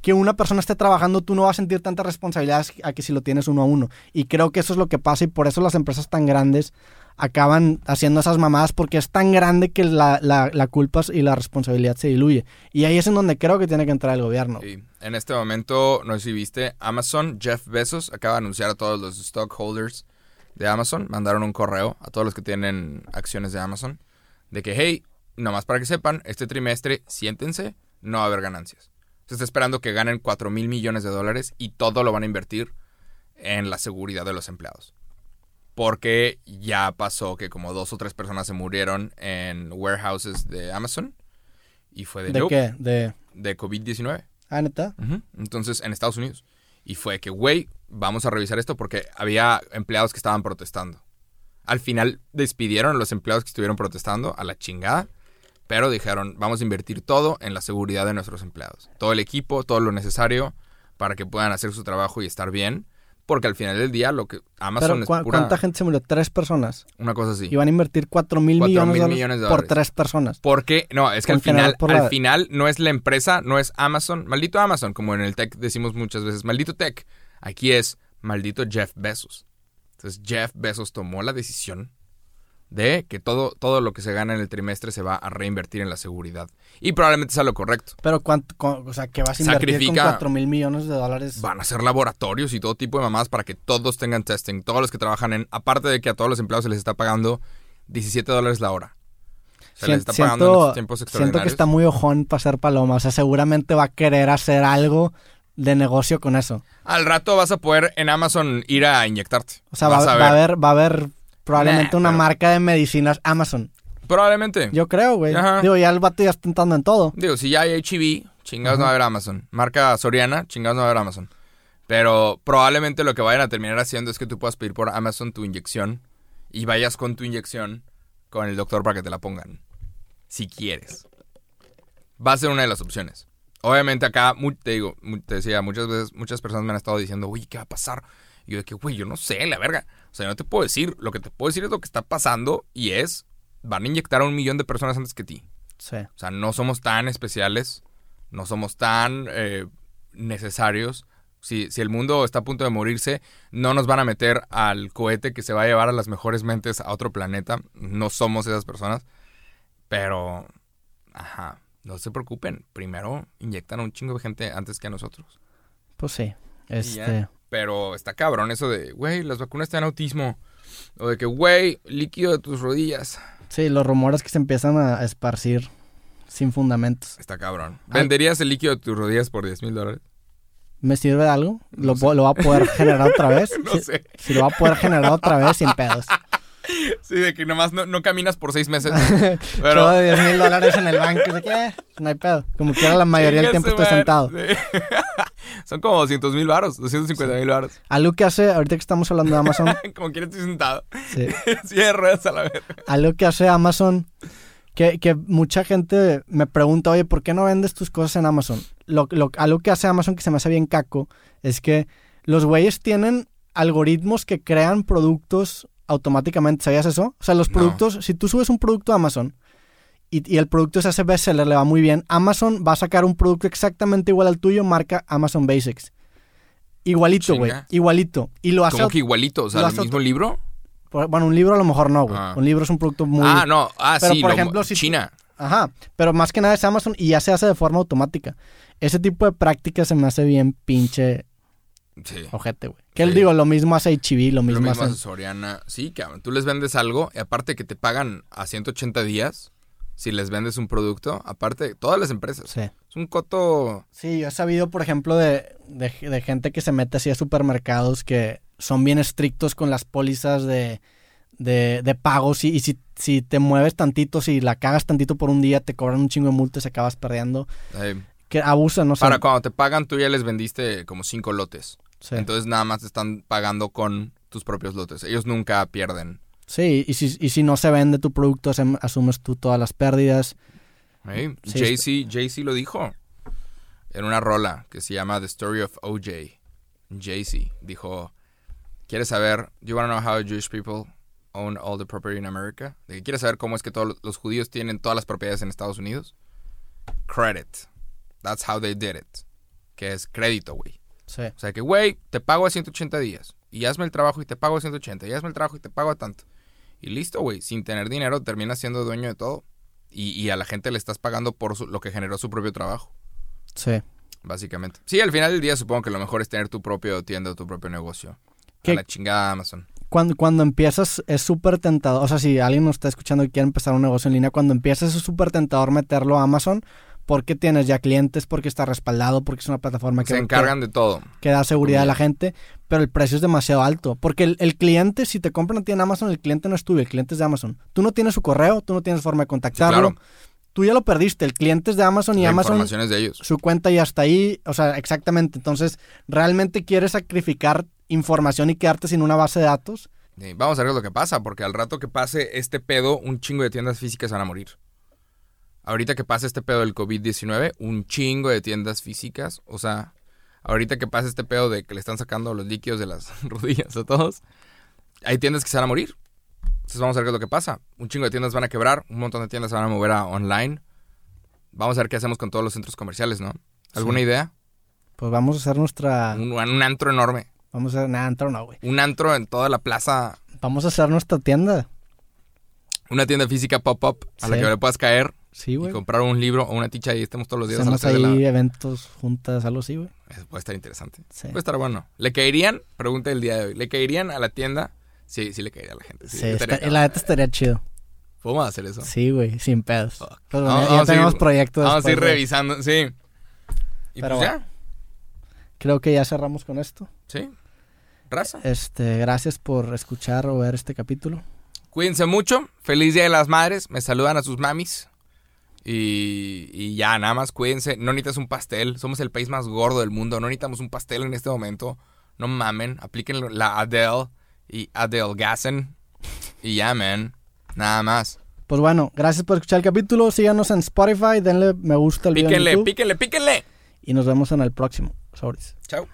que una persona esté trabajando, tú no vas a sentir tantas responsabilidades a que si lo tienes uno a uno. Y creo que eso es lo que pasa y por eso las empresas tan grandes acaban haciendo esas mamadas porque es tan grande que la, la, la culpa y la responsabilidad se diluye. Y ahí es en donde creo que tiene que entrar el gobierno. En este momento, no sé si viste, Amazon, Jeff Bezos, acaba de anunciar a todos los stockholders de Amazon, mandaron un correo a todos los que tienen acciones de Amazon, de que, hey, nomás para que sepan, este trimestre, siéntense, no va a haber ganancias. Se está esperando que ganen 4 mil millones de dólares y todo lo van a invertir en la seguridad de los empleados. Porque ya pasó que como dos o tres personas se murieron en warehouses de Amazon y fue de, ¿De nope, qué? De... de COVID-19. Ah, neta. Entonces, en Estados Unidos. Y fue que, güey, vamos a revisar esto porque había empleados que estaban protestando. Al final despidieron a los empleados que estuvieron protestando a la chingada, pero dijeron, vamos a invertir todo en la seguridad de nuestros empleados. Todo el equipo, todo lo necesario para que puedan hacer su trabajo y estar bien. Porque al final del día, lo que Amazon Pero es ¿cu- pura- ¿cuánta gente se murió? Tres personas. una cosa así. Y van a invertir 4 mil Cuatro millones, mil de dólares millones por tres personas. Porque, no, es que al final, la- al final no es la empresa, no es Amazon, maldito Amazon, como en el tech decimos muchas veces, maldito tech. Aquí es maldito Jeff Bezos. Entonces Jeff Bezos tomó la decisión de que todo, todo lo que se gana en el trimestre se va a reinvertir en la seguridad. Y probablemente sea lo correcto. Pero cuánto, o sea, que vas a invertir Sacrifica- con 4 mil millones de dólares. Van a ser laboratorios y todo tipo de mamadas para que todos tengan testing. Todos los que trabajan en... Aparte de que a todos los empleados se les está pagando 17 dólares la hora. Se les está pagando en estos tiempos siento extraordinarios. que está muy ojón para ser paloma. O sea, seguramente va a querer hacer algo de negocio con eso. Al rato vas a poder en Amazon ir a inyectarte. O sea, va, a va a haber, va a haber probablemente Nah, una pero- marca de medicinas Amazon. Probablemente. Yo creo, güey. Digo, ya el vato ya está entrando en todo. Digo, si ya hay HIV, chingados no va a haber Amazon. Marca Soriana, chingados no va a haber Amazon. Pero probablemente lo que vayan a terminar haciendo es que tú puedas pedir por Amazon tu inyección y vayas con tu inyección con el doctor para que te la pongan. Si quieres. Va a ser una de las opciones. Obviamente acá, te digo, te decía, muchas veces, muchas personas me han estado diciendo, uy, ¿qué va a pasar? Y yo de que, güey, yo no sé, la verga. O sea, yo no te puedo decir. Lo que te puedo decir es lo que está pasando y es, van a inyectar a un millón de personas antes que ti. Sí. O sea, no somos tan especiales, no somos tan eh, necesarios. Si, si el mundo está a punto de morirse, no nos van a meter al cohete que se va a llevar a las mejores mentes a otro planeta. No somos esas personas. Pero, ajá, no se preocupen. Primero inyectan a un chingo de gente antes que a nosotros. Pues sí. Este. Pero está cabrón eso de, güey, las vacunas te dan autismo. O de que, güey, líquido de tus rodillas. Sí, los rumores que se empiezan a esparcir sin fundamentos. Está cabrón. Ay. ¿Venderías el líquido de tus rodillas por 10 mil dólares? ¿Me sirve de algo? ¿Lo, No ¿Lo va a poder generar otra vez? No si, sé. si lo va a poder generar otra vez, sin pedos. Sí, de que nomás no, no caminas por seis meses. Todo Pero. de 10 mil dólares en el banco. ¿De qué? No hay pedo. Como quiera, la mayoría del tiempo estoy sentado. Sí. Son como 200 mil baros, 250 mil baros. Algo que hace, ahorita que estamos hablando de Amazon, Como quiera estoy sentado. sí. Ruedas a la vez. algo que hace Amazon, que, que mucha gente me pregunta, oye, ¿por qué no vendes tus cosas en Amazon? Lo, lo- algo que hace Amazon que se me hace bien caco es que los güeyes tienen algoritmos que crean productos automáticamente. ¿Sabías eso? O sea, los No. productos, si tú subes un producto a Amazon y, y el producto se hace bestseller, le va muy bien, Amazon va a sacar un producto exactamente igual al tuyo, marca Amazon Basics. Igualito, güey. Igualito. Y lo hace... Como que igualito, o sea, lo el mismo libro. Bueno, un libro a lo mejor no, güey. Ah. Un libro es un producto muy... Ah, no, ah, Pero, sí, por lo- ejemplo, si tú- China. Ajá, pero más que nada es Amazon y ya se hace de forma automática. Ese tipo de práctica se me hace bien pinche Sí. ojete, güey. Que él Sí. digo, lo mismo hace HB, lo mismo, Lo mismo hace... Soriana. Sí, cabrón. Tú les vendes algo y aparte que te pagan a 180 días si les vendes un producto. Aparte, todas las empresas. Sí. Es un coto. Sí, yo he sabido, por ejemplo, de, de, de gente que se mete así a supermercados que son bien estrictos con las pólizas de, de, de pagos y, y si, si te mueves tantito, si la cagas tantito por un día, te cobran un chingo de multas y acabas perdiendo. Que abusan, no sé. para cuando te pagan, tú ya les vendiste como cinco lotes. Sí. Entonces nada más están pagando con tus propios lotes. Ellos nunca pierden. Sí, y si, y si no se vende tu producto, asum- asumes tú todas las pérdidas. ¿eh? Sí, Jay-Z Jay-Z lo dijo en una rola que se llama The Story of OJ. Jay-Z dijo, ¿quieres saber? Do you want to know how Jewish people own all the property in America? ¿Quieres saber cómo es que todos los judíos tienen todas las propiedades en Estados Unidos? Credit. That's how they did it. Que es crédito, güey. Sí. O sea que, güey, te pago a 180 días. Y hazme el trabajo y te pago a 180. Y hazme el trabajo y te pago a tanto. Y listo, güey. Sin tener dinero terminas siendo dueño de todo. Y, y a la gente le estás pagando por su- lo que generó su propio trabajo. Sí. Básicamente. Sí, al final del día supongo que lo mejor es tener tu propio tienda o tu propio negocio. ¿Qué- A la chingada Amazon. Cuando, cuando empiezas es súper tentador, o sea, si alguien nos está escuchando y quiere empezar un negocio en línea, cuando empiezas es súper tentador meterlo a Amazon porque tienes ya clientes, porque está respaldado, porque es una plataforma que, Se encargan de todo. que, da seguridad a la gente, pero el precio es demasiado alto. Porque el, el cliente, si te compran a ti en Amazon, el cliente no es tuyo, el cliente es de Amazon. Tú no tienes su correo, tú no tienes forma de contactarlo. claro. Tú ya lo perdiste, el cliente es de Amazon y La Amazon información es de ellos. su cuenta ya está ahí, o sea, exactamente. Entonces, ¿realmente quieres sacrificar información y quedarte sin una base de datos? Sí, vamos a ver lo que pasa, porque al rato que pase este pedo, un chingo de tiendas físicas van a morir. Ahorita que pase este pedo del COVID-19, un chingo de tiendas físicas, o sea, ahorita que pase este pedo de que le están sacando los líquidos de las rodillas a todos, hay tiendas que se van a morir. Entonces vamos a ver qué es lo que pasa. Un chingo de tiendas van a quebrar, un montón de tiendas se van a mover a online. Vamos a ver qué hacemos con todos los centros comerciales, ¿no? ¿Alguna Sí. idea? Pues vamos a hacer nuestra... Un, un antro enorme. Vamos a hacer... Nah, antro no, güey. Un antro en toda la plaza. Vamos a hacer nuestra tienda. Una tienda física pop-up a la que le puedas caer Sí, y comprar un libro o una ticha y estemos todos los días a las Hacemos 3 de ahí la... eventos juntas, algo así, güey. Eso puede estar interesante. Sí. Puede estar bueno. ¿Le caerían? Pregunta del día de hoy. ¿Le caerían a la tienda? Sí, sí le caería a la gente. Sí, está- la neta estaría chido. ¿Podemos hacer eso? Sí, güey, sin pedos. Fuck. Pues bueno, Vamos- ya vamos a tenemos ir- proyectos. Vamos a ir revisando, sí. Y Pero pues ya, Creo que ya cerramos con esto. sí. Raza. Este, gracias por escuchar o ver este capítulo. Cuídense mucho. Feliz Día de las Madres. Me saludan a sus mamis. Y, y ya, nada más cuídense. No necesitas un pastel. Somos el país más gordo del mundo. No necesitamos un pastel en este momento. No mamen. Apliquen la Adele y Adelgasen. Y ya, man. Nada más. Pues bueno, gracias por escuchar el capítulo. Síganos en Spotify, denle me gusta al video en Píquenle, píquenle, píquenle. y nos vemos en el próximo. Sobres. Chao.